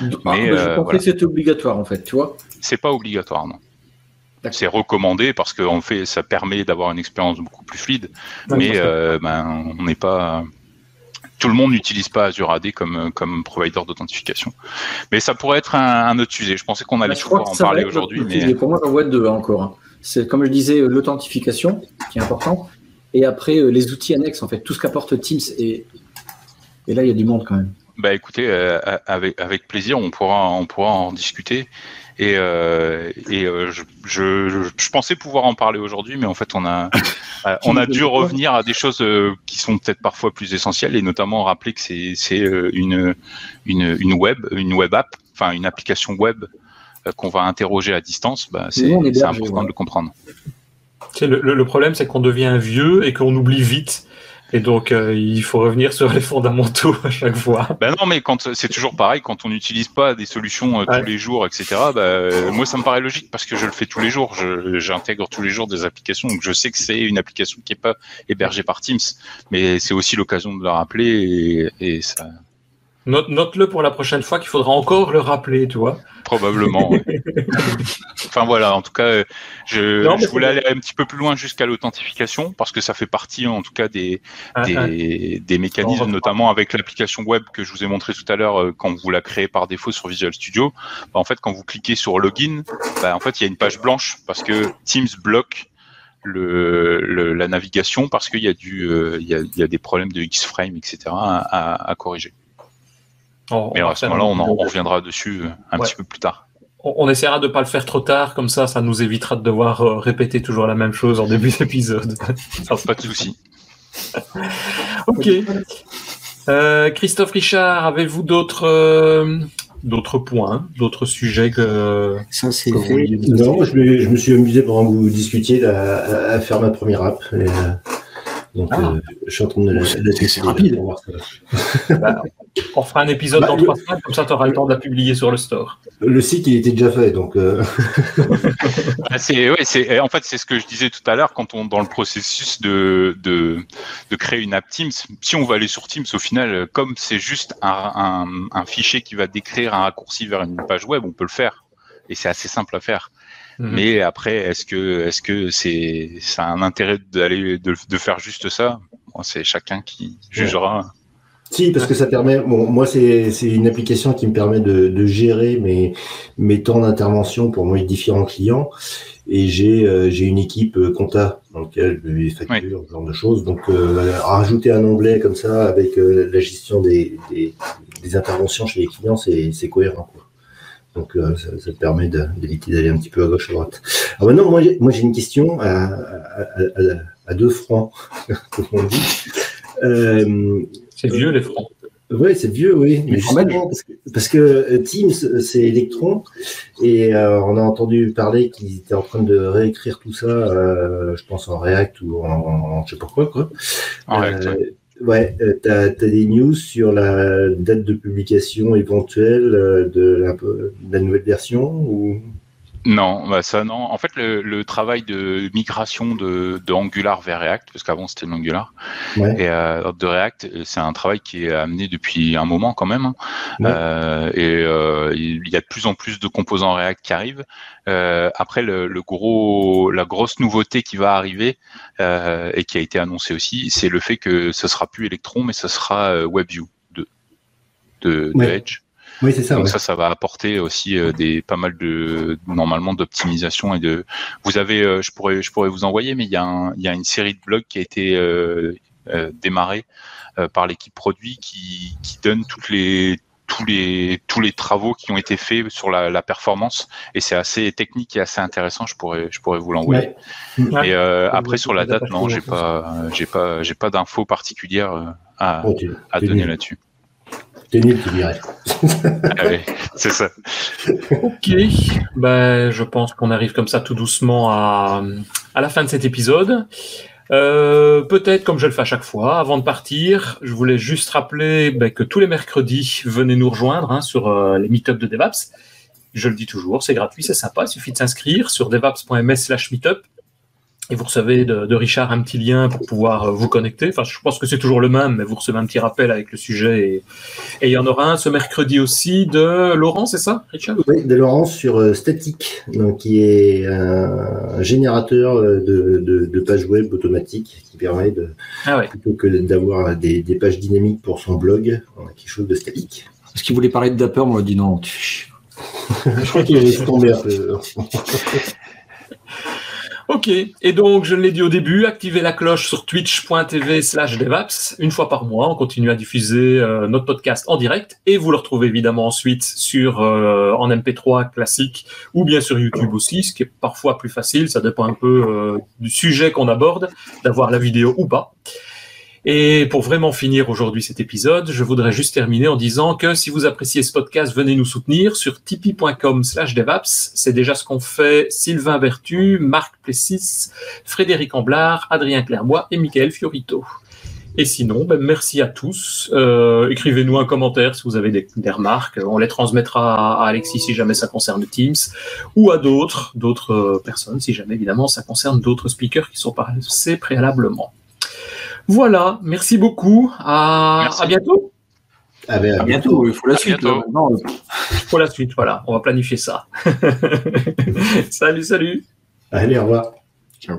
Speaker 2: Mais ah, euh, c'est obligatoire en fait, tu vois.
Speaker 3: C'est pas obligatoire, non. C'est recommandé parce que fait, ça permet d'avoir une expérience beaucoup plus fluide, mais euh, ben, on n'est pas tout le monde n'utilise pas Azure AD comme, comme provider d'authentification. Mais ça pourrait être un, autre sujet. Je pensais qu'on allait bah, pouvoir en parler aujourd'hui. Mais...
Speaker 2: Pour moi, j'en vois deux hein, encore. Hein. C'est comme je disais, euh, l'authentification qui est important. Et après, euh, les outils annexes, en fait, tout ce qu'apporte Teams. Et, et là, il y a du monde quand même.
Speaker 3: Bah écoutez, euh, avec, avec plaisir, on pourra, on pourra en discuter. Et, euh, et euh, je, je, je, pensais pouvoir en parler aujourd'hui, mais en fait, on a, euh, on a dû revenir à des choses qui sont peut-être parfois plus essentielles, et notamment rappeler que c'est, c'est une, une, une web, une web app, enfin une application web qu'on va interroger à distance. Bah, c'est, c'est important de le comprendre.
Speaker 1: Le, le, problème, c'est qu'on devient vieux et qu'on oublie vite. Et donc, euh, il faut revenir sur les fondamentaux à chaque fois.
Speaker 3: Ben non, mais quand c'est toujours pareil, quand on n'utilise pas des solutions euh, tous les jours, etc. Ben, euh, moi, ça me paraît logique parce que je le fais tous les jours. J'intègre tous les jours des applications, donc je sais que c'est une application qui est pas hébergée par Teams, mais c'est aussi l'occasion de le rappeler et, et ça,
Speaker 1: Note-le pour la prochaine fois qu'il faudra encore le rappeler, tu vois.
Speaker 3: Probablement. enfin voilà, en tout cas, je, voulais aller un petit peu plus loin jusqu'à l'authentification parce que ça fait partie, en tout cas, des, ah, ah. des, mécanismes, notamment avec l'application web que je vous ai montré tout à l'heure euh, quand vous la créez par défaut sur Visual Studio. Bah, en fait, quand vous cliquez sur Login, bah, en fait, il y a une page blanche parce que Teams bloque le, la navigation parce qu'il y a du, euh, il, y a, des problèmes de X-frame, etc. à corriger. Mais à ce moment-là, on, reviendra dessus euh, un petit peu plus tard.
Speaker 1: On, essaiera de ne pas le faire trop tard, comme ça, ça nous évitera de devoir euh, répéter toujours la même chose en début d'épisode.
Speaker 3: pas de souci.
Speaker 1: ok. Euh, Christophe Richard, avez-vous d'autres d'autres points, d'autres sujets que
Speaker 4: ça c'est Non, je, me suis amusé pendant que vous discutiez à, faire ma première app. Donc, ah. euh, je suis en train de la,
Speaker 2: C'est rapide.
Speaker 1: Bah, on fera un épisode bah, dans trois semaines, comme ça tu auras le temps de la publier sur le store.
Speaker 4: Le site, il était déjà fait, donc. Euh...
Speaker 3: Ah, c'est, c'est, en fait, c'est ce que je disais tout à l'heure, quand on dans le processus de, de, de, créer une app Teams, si on va aller sur Teams, au final, comme c'est juste un, un, un fichier qui va décrire un raccourci vers une page web, on peut le faire. Et c'est assez simple à faire. Mhm. Mais après, est-ce que est-ce que c'est ça a un intérêt d'aller de, de, faire juste ça? C'est chacun qui jugera.
Speaker 4: Si, parce que ça permet. Bon, moi, c'est une application qui me permet de, de gérer mes mes temps d'intervention pour mes différents clients. Et j'ai euh, j'ai une équipe euh, compta dans laquelle je vais facture, ce genre de choses. Donc, euh, rajouter un onglet comme ça avec la gestion des, des, des, interventions chez les clients, c'est cohérent. Quoi. Donc euh, ça, ça, te permet d'éviter d'aller un petit peu à gauche, à droite. Alors maintenant, moi, moi j'ai une question à, à, à, à, deux francs, comme on dit.
Speaker 1: C'est vieux les francs.
Speaker 4: Oui, c'est vieux, oui. Mais parce, que, parce que euh, Teams, c'est Electron, et euh, on a entendu parler qu'ils étaient en train de réécrire tout ça, euh, je pense en React ou en, en, je sais pas quoi, quoi. En React, Ouais, euh, tu as, des news sur la date de publication éventuelle de la, de la nouvelle version ou?
Speaker 3: Non, bah ça non. En fait, le, travail de migration de, Angular vers React, parce qu'avant c'était l'Angular, et euh, de React, c'est un travail qui est amené depuis un moment quand même. Hein. Euh, et euh, il y a de plus en plus de composants React qui arrivent. après, le, gros, la grosse nouveauté qui va arriver et qui a été annoncée aussi, c'est le fait que ce sera plus Electron, mais ce sera WebView de, de, de Edge.
Speaker 4: Oui, c'est ça.
Speaker 3: Donc ça, ça va apporter aussi euh, des pas mal de normalement d'optimisation et de. Vous avez, euh, je pourrais, je pourrais vous envoyer, mais il y a un, il y a une série de blogs qui a été euh, démarrée par l'équipe produit qui, qui donne toutes les tous les tous les travaux qui ont été faits sur la, la performance et c'est assez technique et assez intéressant. Je pourrais je pourrais vous l'envoyer. Et après sur la date, non, j'ai pas j'ai pas j'ai pas d'infos particulières à, à donner là-dessus.
Speaker 4: T'es nul, tu dirais.
Speaker 3: ah oui, c'est ça.
Speaker 1: Ok, ben, je pense qu'on arrive comme ça tout doucement à, à la fin de cet épisode. Euh, Peut-être, comme je le fais à chaque fois, avant de partir, je voulais juste rappeler ben, que tous les mercredis, venez nous rejoindre hein, sur euh, les meetups de DevApps. Je le dis toujours, c'est gratuit, c'est sympa, il suffit de s'inscrire sur devaps.ms slash meetup et vous recevez de, Richard un petit lien pour pouvoir euh, vous connecter. Enfin, je pense que c'est toujours le même, mais vous recevez un petit rappel avec le sujet. Et, il y en aura un ce mercredi aussi de Laurent, c'est ça, Richard?
Speaker 4: Oui, de Laurent sur euh, Static, donc, qui est un générateur euh, de, de, pages web automatiques qui permet de, ah plutôt que d'avoir des, des, pages dynamiques pour son blog, on a quelque chose de statique.
Speaker 2: Est-ce qu'il voulait parler de Dapper On m'a dit non.
Speaker 4: je crois qu'il est tombé un peu.
Speaker 1: Et donc je l'ai dit au début, activez la cloche sur twitch.tv slash devaps. Une fois par mois, on continue à diffuser euh, notre podcast en direct et vous le retrouvez évidemment ensuite sur euh, en MP3 classique ou bien sur YouTube aussi, ce qui est parfois plus facile, ça dépend un peu euh, du sujet qu'on aborde, d'avoir la vidéo ou pas. Et pour vraiment finir aujourd'hui cet épisode, je voudrais juste terminer en disant que si vous appréciez ce podcast, venez nous soutenir sur tipeee.com slash devaps. C'est déjà ce qu'ont fait Sylvain Vertu, Marc Plessis, Frédéric Amblard, Adrien Clerbois et Michael Fiorito. Et sinon, ben, merci à tous. Euh, écrivez-nous un commentaire si vous avez des, remarques. On les transmettra à, Alexis si jamais ça concerne Teams ou à d'autres, d'autres euh, personnes si jamais évidemment ça concerne d'autres speakers qui sont passés préalablement. Voilà, merci beaucoup. À, à bientôt.
Speaker 4: Ah ben, à, bientôt. il faut la suite.
Speaker 1: il faut la suite, voilà. On va planifier ça. salut, salut.
Speaker 4: Allez, au revoir.
Speaker 2: Ciao.